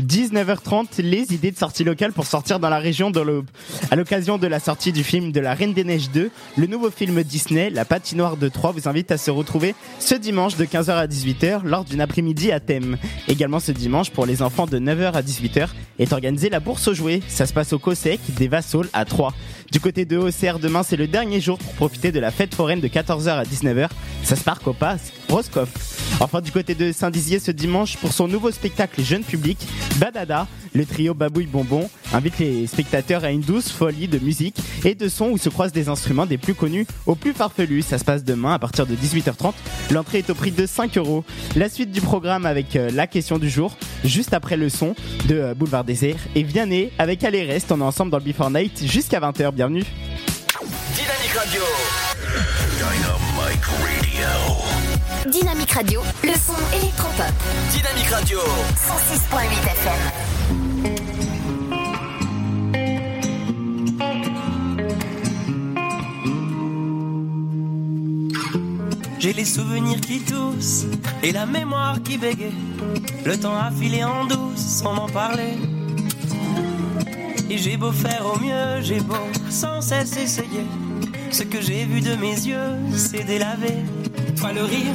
19h30, les idées de sortie locale pour sortir dans la région de l'Aube. À l'occasion de la sortie du film de la Reine des Neiges 2, le nouveau film Disney, La patinoire de Troyes, vous invite à se retrouver ce dimanche de 15h à 18h lors d'une après-midi à thème. Également ce dimanche, pour les enfants de 9h à 18h, est organisée la bourse aux jouets. Ça se passe au COSEC des Vassols à Troyes. Du côté de OCR, demain, c'est le dernier jour pour profiter de la fête foraine de 14h à 19h. Ça se parque au pas Roscoff. Enfin, du côté de Saint-Dizier, ce dimanche, pour son nouveau spectacle jeune public, Badada, le trio Babouille Bonbon invite les spectateurs à une douce folie de musique et de sons où se croisent des instruments des plus connus aux plus farfelus. Ça se passe demain à partir de 18h30. L'entrée est au prix de 5 euros. La suite du programme avec euh, la question du jour, juste après le son de euh, Boulevard Désert. Et Vianney avec Allez Reste, on est ensemble dans le Before Night jusqu'à 20h. Bienvenue. Dynamique Radio. Dynamic Radio. Dynamique Radio. Le son électropop. Dynamique Radio. 106.8 FM. J'ai les souvenirs qui toussent et la mémoire qui bégaye. Le temps a filé en douce sans m'en parler. Et j'ai beau faire au mieux, j'ai beau sans cesse essayer. Ce que j'ai vu de mes yeux, c'est délavé. Toi le rire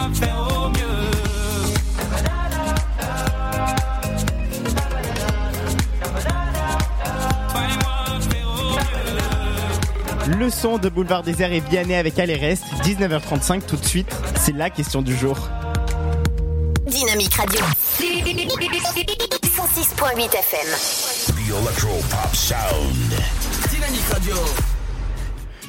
Le son de Boulevard Désert et Vianney avec Allez Reste, 19h35 tout de suite, c'est la question du jour. Dynamique Radio. 106.8 FM. The Electro Pop Sound. Dynamique Radio.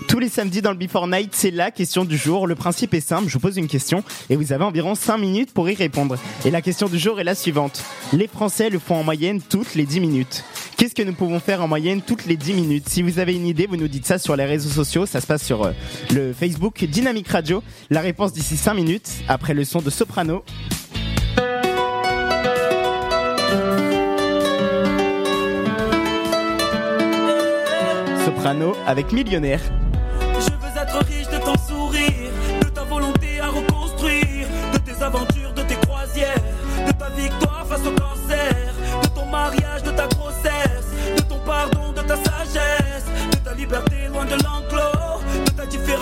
Tous les samedis dans le Before Night, c'est la question du jour. Le principe est simple, je vous pose une question et vous avez environ 5 minutes pour y répondre. Et la question du jour est la suivante. Les Français le font en moyenne toutes les 10 minutes. Qu'est-ce que nous pouvons faire en moyenne toutes les 10 minutes? Si vous avez une idée, vous nous dites ça sur les réseaux sociaux. Ça se passe sur euh, le Facebook Dynamique Radio. La réponse d'ici 5 minutes, après le son de Soprano. Soprano avec Millionnaire. Je veux être riche de ton sourire, de ta volonté à reconstruire, de tes aventures, de tes croisières, de ta victoire face au liberté loin de l'enclos, de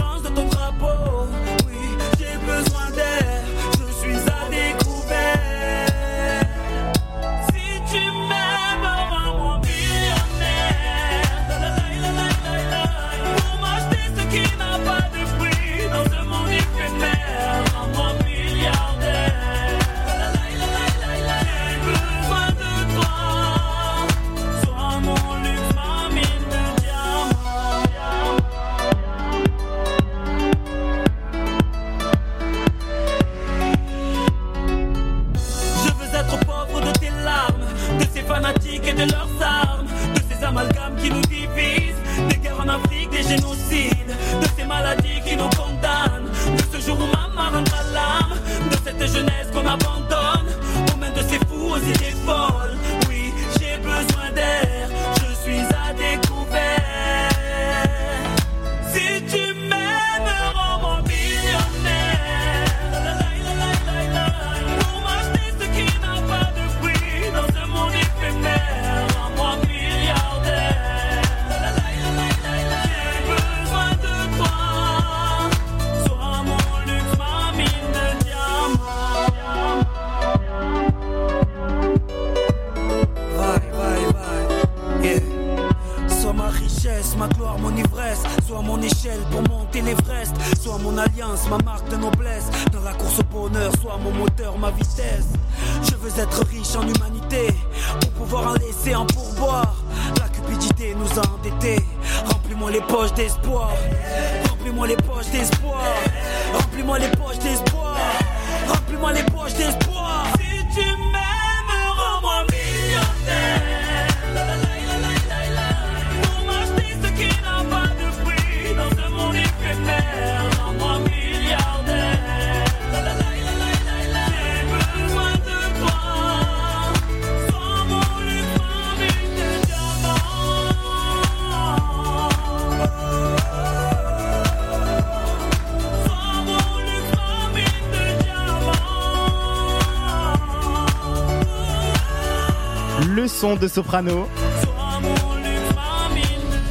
son de Soprano.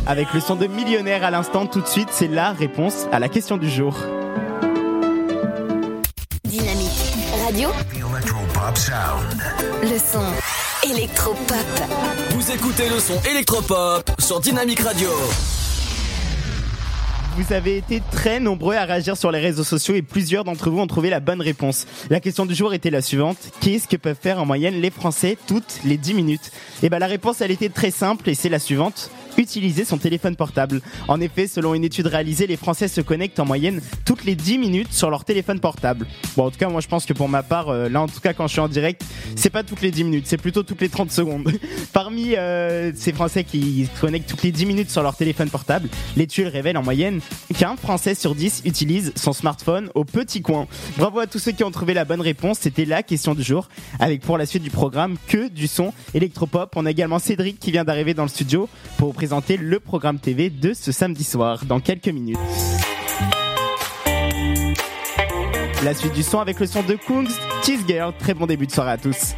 Avec le son de Millionnaire à l'instant, tout de suite, c'est la réponse à la question du jour. Radio, Electropop Sound. le son électropop. Vous écoutez le son électropop sur Dynamic Radio. Vous avez été très nombreux à réagir sur les réseaux sociaux et plusieurs d'entre vous ont trouvé la bonne réponse. La question du jour était la suivante. Qu'est-ce que peuvent faire en moyenne les Français toutes les 10 minutes? Et ben la réponse elle était très simple et c'est la suivante. Utiliser son téléphone portable. En effet, selon une étude réalisée, les Français se connectent en moyenne toutes les 10 minutes sur leur téléphone portable. Bon, en tout cas, moi je pense que pour ma part, euh, là en tout cas quand je suis en direct, c'est pas toutes les 10 minutes, c'est plutôt toutes les 30 secondes. (laughs) Parmi euh, ces Français qui se connectent toutes les 10 minutes sur leur téléphone portable, l'étude révèle en moyenne qu'un Français sur 10 utilise son smartphone au petit coin. Bravo à tous ceux qui ont trouvé la bonne réponse, c'était la question du jour. Avec pour la suite du programme que du son électropop. On a également Cédric qui vient d'arriver dans le studio pour vous le programme TV de ce samedi soir dans quelques minutes. La suite du son avec le son de Kungs, Cheese Girl. Très bon début de soirée à tous.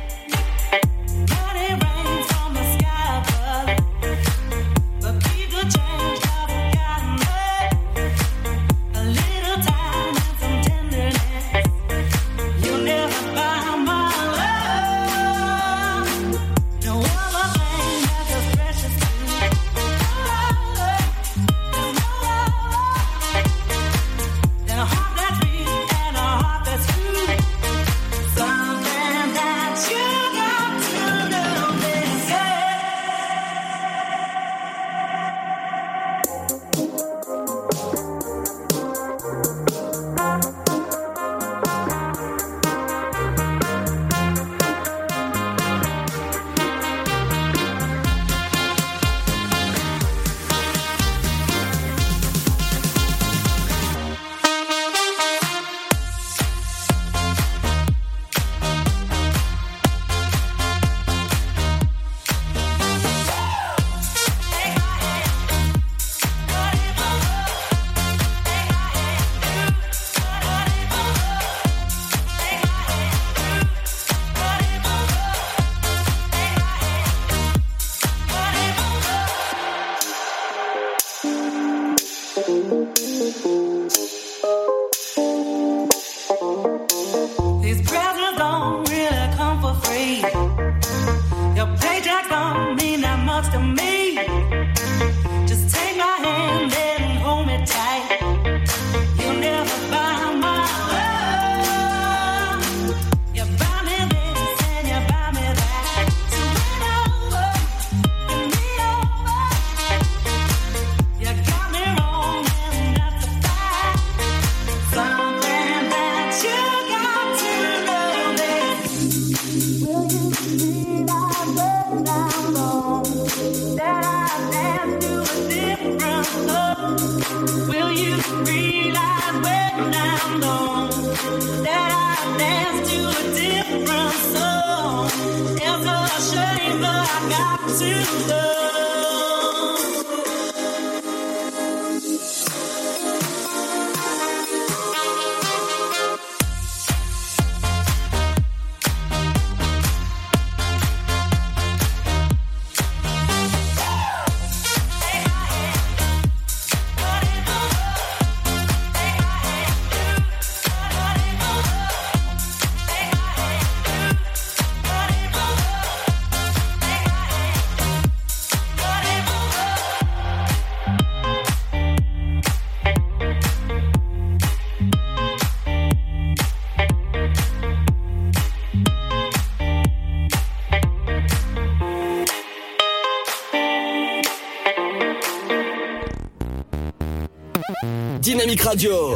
Dynamic Radio.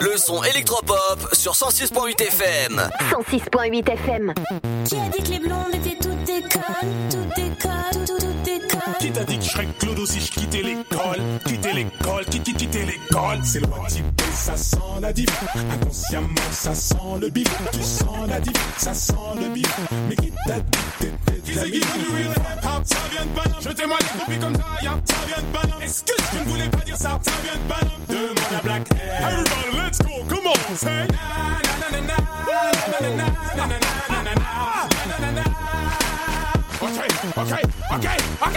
Le son électropop sur 106.8 FM. 106.8 FM. Qui a dit que les blondes étaient toutes des connes Toutes des connes, tout- toutes des connes Qui t'a dit que je serais Claude si je quittais l'école, C'est le type ça sent la diff Inconsciemment ça sent le bif Tu sens la diff, ça sent le bif Mais qui t'a dit t'étais de la bif Ça vient de Paname, je témoigne les copies comme ça ya. Ça vient de Paname, que je ne voulais pas dire ça Ça vient de Paname, demande à Black Everybody let's go, come on, say Na na na na na na na na na na na na na na na Ok, ok, ok, ok.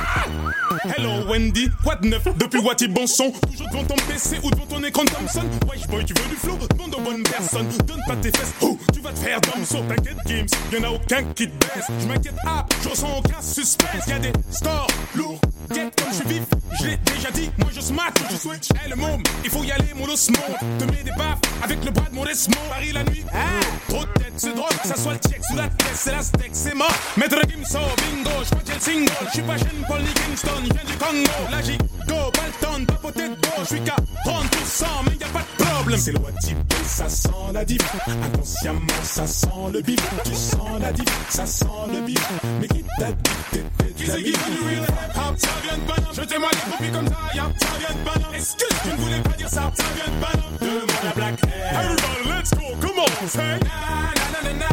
Hello Wendy, quoi de neuf? Depuis Wati bon son Toujours devant ton PC ou devant ton écran Thompson? Wesh boy, tu veux du flow? Demande aux bonnes personnes. Donne pas tes fesses, oh, tu vas te faire damso T'inquiète Games, y'en a aucun qui te baisse. Je m'inquiète, ah, je ressens aucun suspense. Y'a des scores lourds, get comme je suis vif. Je l'ai déjà dit, moi je smack, je switch Eh le môme, il faut y aller mon os monte Te mets des baffes avec le bras de mon Desmond Paris la nuit, ah, trop de tête, c'est drôle. Que ça soit le check sous la tête, c'est la steak, c'est mort. Maître Gimso, bingo, je crois que j'ai le single Je suis pas jeune Paul ni Kingston, je viens du Congo La go, Balton, papoté de dos Je suis qu'à 30% mais y a pas de problème C'est le type ça sent la diff Inconsciemment ça sent le bif Tu sens la diff, ça sent le bif Mais qui t'a dit Qui c'est qui veut du real hip-hop Ça vient de Paname Je les copies comme ça, y'a ça vient de Paname Est-ce que tu ne voulais pas dire ça Ça vient de Paname Demande à Black Everybody let's go, come on, say Na na na na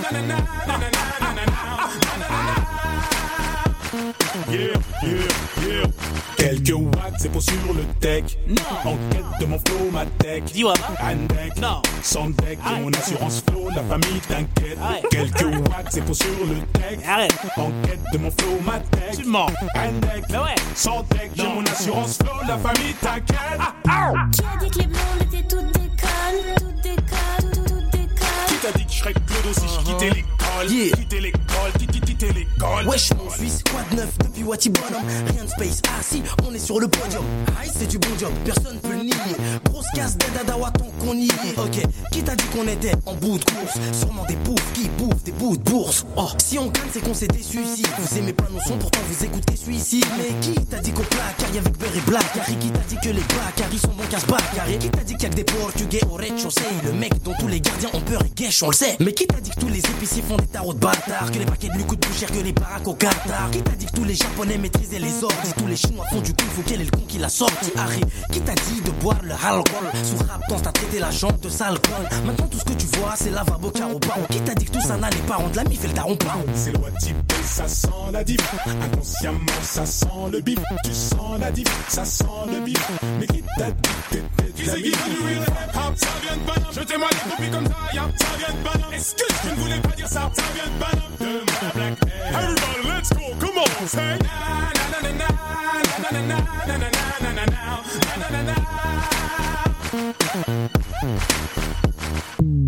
na na na na na na na na na Yeah, yeah, yeah. Quelques watts, c'est pour sur le tech. Non. En quête de mon flow, ma tech. Dis-moi. Un deck. Non. Sans deck de mon assurance flow, la famille t'inquiète. Quelques watts, c'est pour sur le tech. Arrête. En quête de mon flow, ma tech. Tu mens. Un deck. Mais ouais. Sans deck de mon assurance flow, la famille t'inquiète. Ah, Qui a dit que les blondes étaient toutes des connes Toutes des connes, toutes, toutes des connes Qui t'a dit que je serais Clodo si je quittais l'école. Yeah. Quittais l'école, qui quittais l'école. Wesh mon Suisse, quoi de neuf depuis Wati Bonhomme Rien de space, ah si, on est sur le podium. Aïe c'est du bon job, personne peut le nier. Grosse casse d'Adadawa tant qu'on y est. Ok, qui t'a dit qu'on était en bout de course? Sûrement des poufs qui bouffent des bouts de bourse. Oh, si on gagne c'est qu'on s'est déçu ici Vous aimez pas nos sons, pourtant vous écoutez celui-ci Mais qui t'a dit qu'au placard y'avait Beurre et Black? Harry qui t'a dit que les Bacardi sont bons casse Carré Qui t'a dit qu'il y a que des portugais au rez-de-chaussée? Le mec dont tous les gardiens ont peur et guèche, on le sait. Mais qui t'a dit que tous les épiciers font des tarots de bâtards Que les paquets de lui coûtent plus cher que les baraques au Qatar? Qui t'a dit que tous les japonais maîtrisaient les ordres Tous les chinois font du kung fu, quel est le con qui l'a sorti? Harry Qui t'a dit de boire le alcool? Sous rap t'as traité la jambe de sale Maintenant tout ce que tu vois c'est lavabo car au baron. Qui t'a dit que tout ça n'allait pas? Rendre la mif et le daron pas C'est le type, ça sent la diff. Inconsciemment, ça sent le bif. Tu sens la diff, ça sent le bif. Mais qui t'a dit Qui c'est qui veut du real hip-hop Ça vient de Paname. Je les copies comme ça, y'a ça vient de ne voulais pas dire ça Ça vient de. Demande à Black Everybody, let's go, come on, say na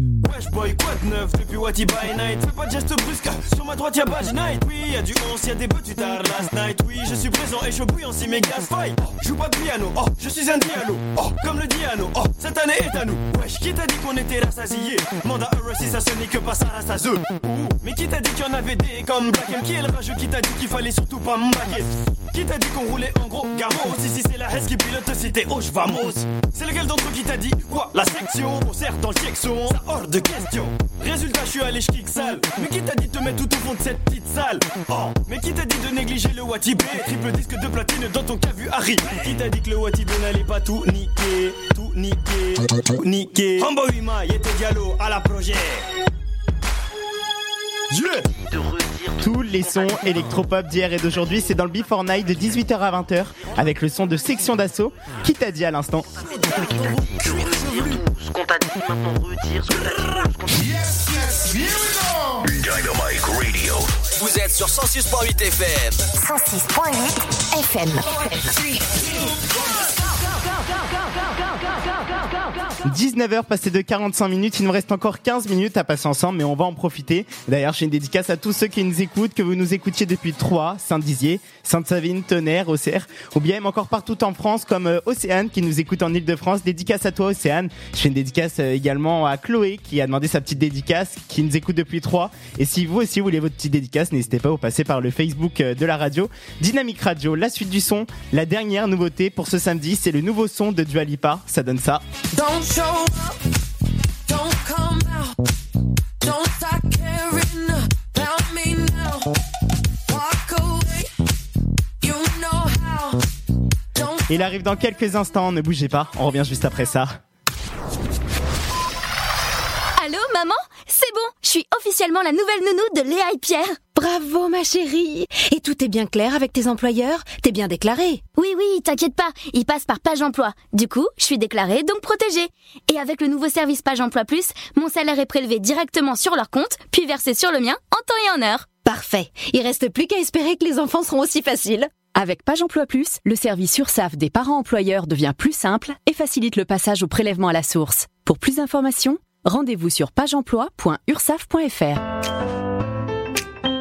Je boycott neuf depuis Wati by Night. Fais pas de geste brusque, sur ma droite y'a Badge Night. Oui, y'a du 11, y'a des petits tard last night. Oui, je suis présent et je brille en si méga fight. Oh, joue pas de piano, oh, je suis un dialogue. Oh, comme le diano, oh, cette année est à nous. Wesh, qui t'a dit qu'on était rassasiés? Manda Euro si ça ce n'est que pas ça, ça. Mais qui t'a dit qu'il y en avait des comme Black M? Qui est le rageux qui t'a dit qu'il fallait surtout pas m'baquer Qui t'a dit qu'on roulait en gros garros Si, si, c'est la Hesse qui pilote, c'était Hoche Vamos. C'est lequel d'entre eux qui t'a dit quoi? La section, on sert dans le section, ça hors de question. Résultat je suis allé je kick sale. Mais qui t'a dit de te mettre tout au fond de cette petite salle? Oh. Mais qui t'a dit de négliger le Watibé Triple disque de platine dans ton cas vu Harry Qui t'a dit que le Watibé n'allait pas tout niquer Tout niquer Tout niquer? Rambo Wima était Diallo à la projet. Tous les sons électropop d'hier et d'aujourd'hui, c'est dans le Before Night de 18h à 20h avec le son de Section d'Assaut. Qui t'a dit à l'instant? Ce qu'on t'a dit, maintenant retire ce que t'as dit. Yes, yes, here we go. Dynamite Radio. Vous êtes sur 106.8 FM. 106.8 FM. 19h passé de 45 minutes, il nous reste encore 15 minutes à passer ensemble, mais on va en profiter. D'ailleurs, j'ai une dédicace à tous ceux qui nous écoutent, que vous nous écoutiez depuis Troyes, Saint-Dizier, Sainte-Savine, Tonnerre, Auxerre, ou bien même encore partout en France, comme euh, Océane qui nous écoute en Ile-de-France. Dédicace à toi, Océane. Je fais une dédicace euh, également à Chloé qui a demandé sa petite dédicace, qui nous écoute depuis Troyes. Et si vous aussi voulez votre petite dédicace, n'hésitez pas à vous passer par le Facebook euh, de la radio. Dynamique Radio, la suite du son, la dernière nouveauté pour ce samedi, c'est le nouveau son de Dua Lipa. Ça donne ça. Don't show up, don't come out, don't start caring. Il arrive dans quelques instants, ne bougez pas, on revient juste après ça. Allô, maman C'est bon, je suis officiellement la nouvelle nounou de Léa et Pierre. Bravo ma chérie Et tout est bien clair avec tes employeurs? T'es bien déclarée Oui, oui, t'inquiète pas, ils passent par Page Emploi. Du coup, je suis déclarée, donc protégée. Et avec le nouveau service Page Emploi Plus, mon salaire est prélevé directement sur leur compte, puis versé sur le mien en temps et en heure. Parfait. Il reste plus qu'à espérer que les enfants seront aussi faciles. Avec Page Emploi Plus, le service URSAF des parents employeurs devient plus simple et facilite le passage au prélèvement à la source. Pour plus d'informations, rendez-vous sur pageemploi.ursaf.fr.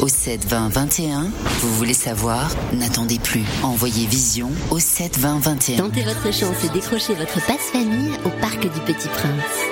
au 7 20 21. Vous voulez savoir? N'attendez plus. Envoyez Vision au 7 20 21. Tentez votre chance et décrochez votre passe-famille au Parc du Petit Prince.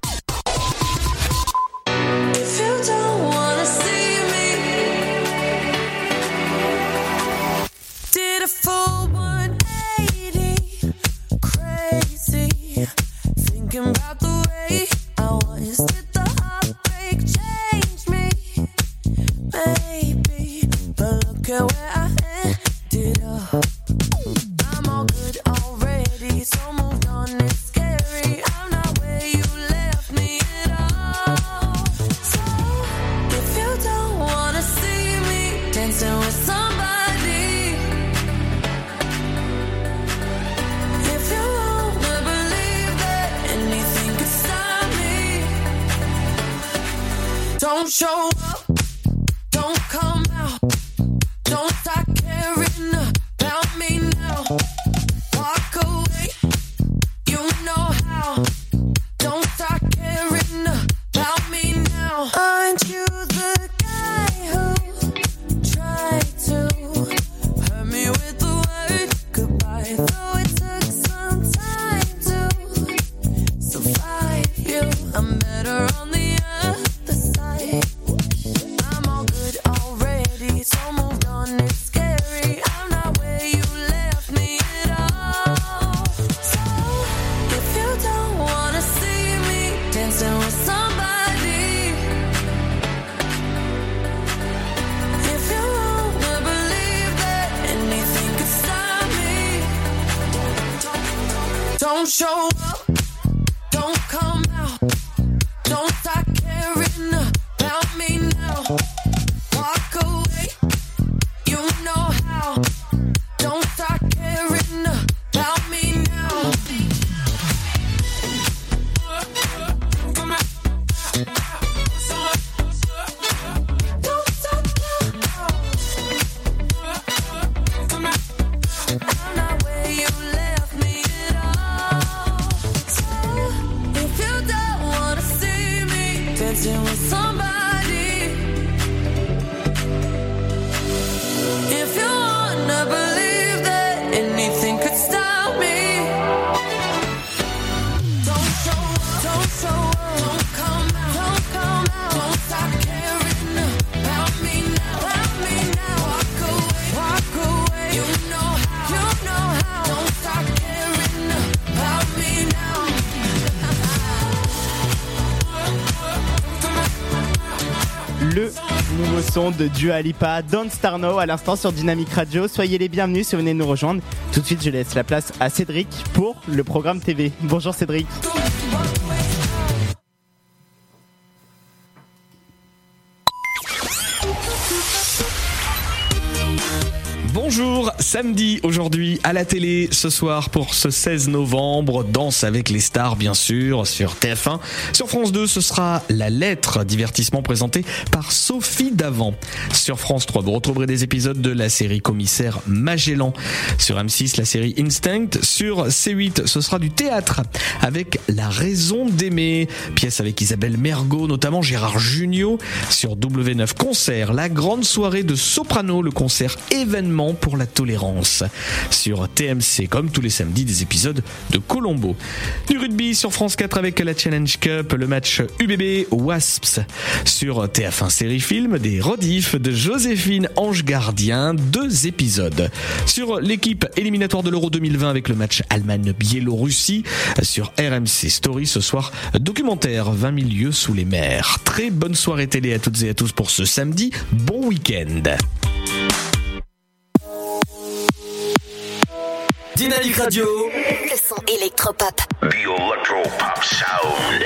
where I ended up. I'm all good already, so moved on. It's scary. I'm not where you left me at all. So if you don't wanna see me dancing with somebody, if you wanna believe that anything could stop me, don't show up, Le nouveau son de Dua Lipa, Don't Star Now, à l'instant sur Dynamic Radio. Soyez les bienvenus si vous venez nous rejoindre. Tout de suite, je laisse la place à Cédric pour le programme TV. Bonjour Cédric. Samedi aujourd'hui à la télé ce soir pour ce 16 novembre, Danse avec les stars bien sûr sur TF1. Sur France 2 ce sera La lettre, divertissement présenté par Sophie Davant. Sur France 3 vous retrouverez des épisodes de la série Commissaire Magellan. Sur M6 la série Instinct. Sur C8 ce sera du théâtre avec La raison d'aimer, pièce avec Isabelle Mergot notamment Gérard Jugnot. Sur W9 concert, la grande soirée de Soprano, le concert événement pour la tolérance. Sur TMC, comme tous les samedis, des épisodes de Colombo. Du rugby sur France 4 avec la Challenge Cup, le match UBB Wasps. Sur TF1 série film, des rediffs de Joséphine Ange Gardien, deux épisodes. Sur l'équipe éliminatoire de l'Euro 2020 avec le match Allemagne-Biélorussie. Sur RMC Story ce soir, documentaire 20 000 lieux sous les mers. Très bonne soirée télé à toutes et à tous pour ce samedi. Bon week-end. Dynamique Radio. Le son électropop. The Electro Pop Sound.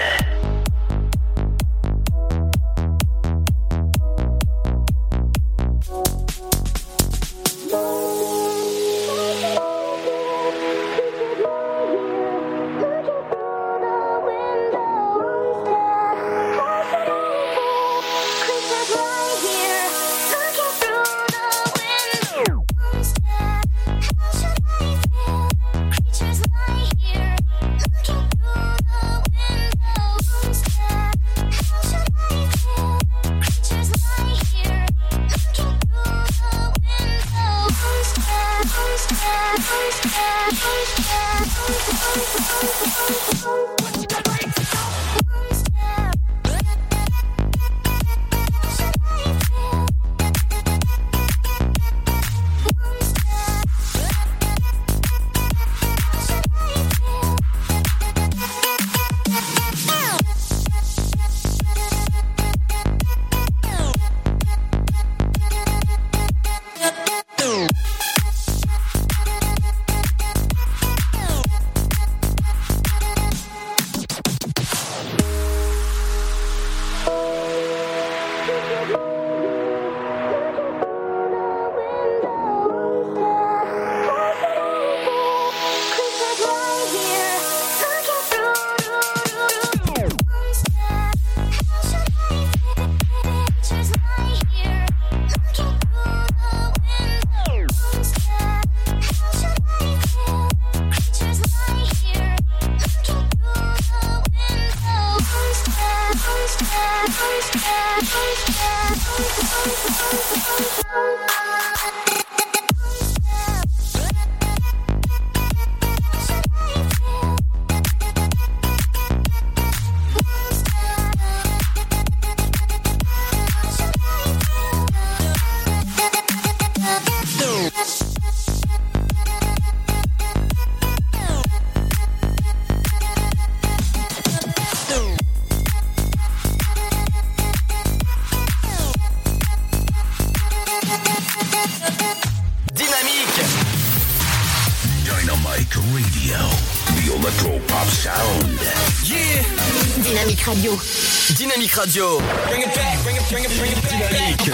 Dynamique.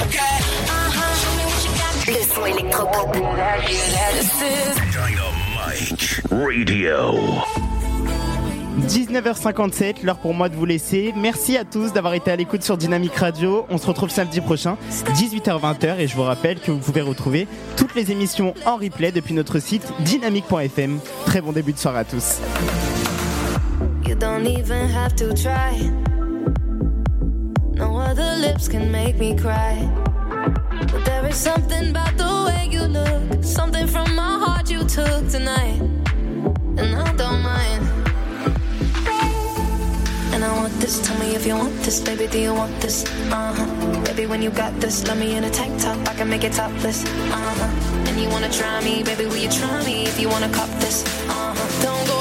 Le son électropop. Dynamique Radio. 19h57, l'heure pour moi de vous laisser. Merci à tous d'avoir été à l'écoute sur Dynamique Radio. On se retrouve samedi prochain, 18h-20h. Et je vous rappelle que vous pouvez retrouver toutes les émissions en replay depuis notre site dynamique.fm. Très bon début de soirée à tous. You don't even have to try. No other lips can make me cry. But there is something about the way you look, something from my heart you took tonight. And I don't mind. And I want this, tell me if you want this, baby, do you want this? Uh huh. Baby, when you got this, let me in a tank top, I can make it topless. Uh huh. And you wanna try me, baby, will you try me if you wanna cop this? Uh huh. Don't go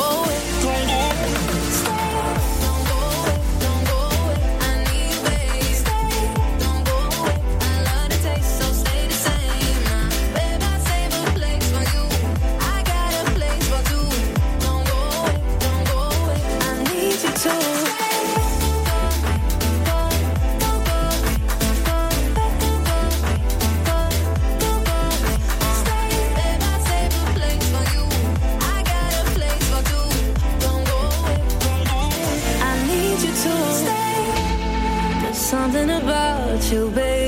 you, baby.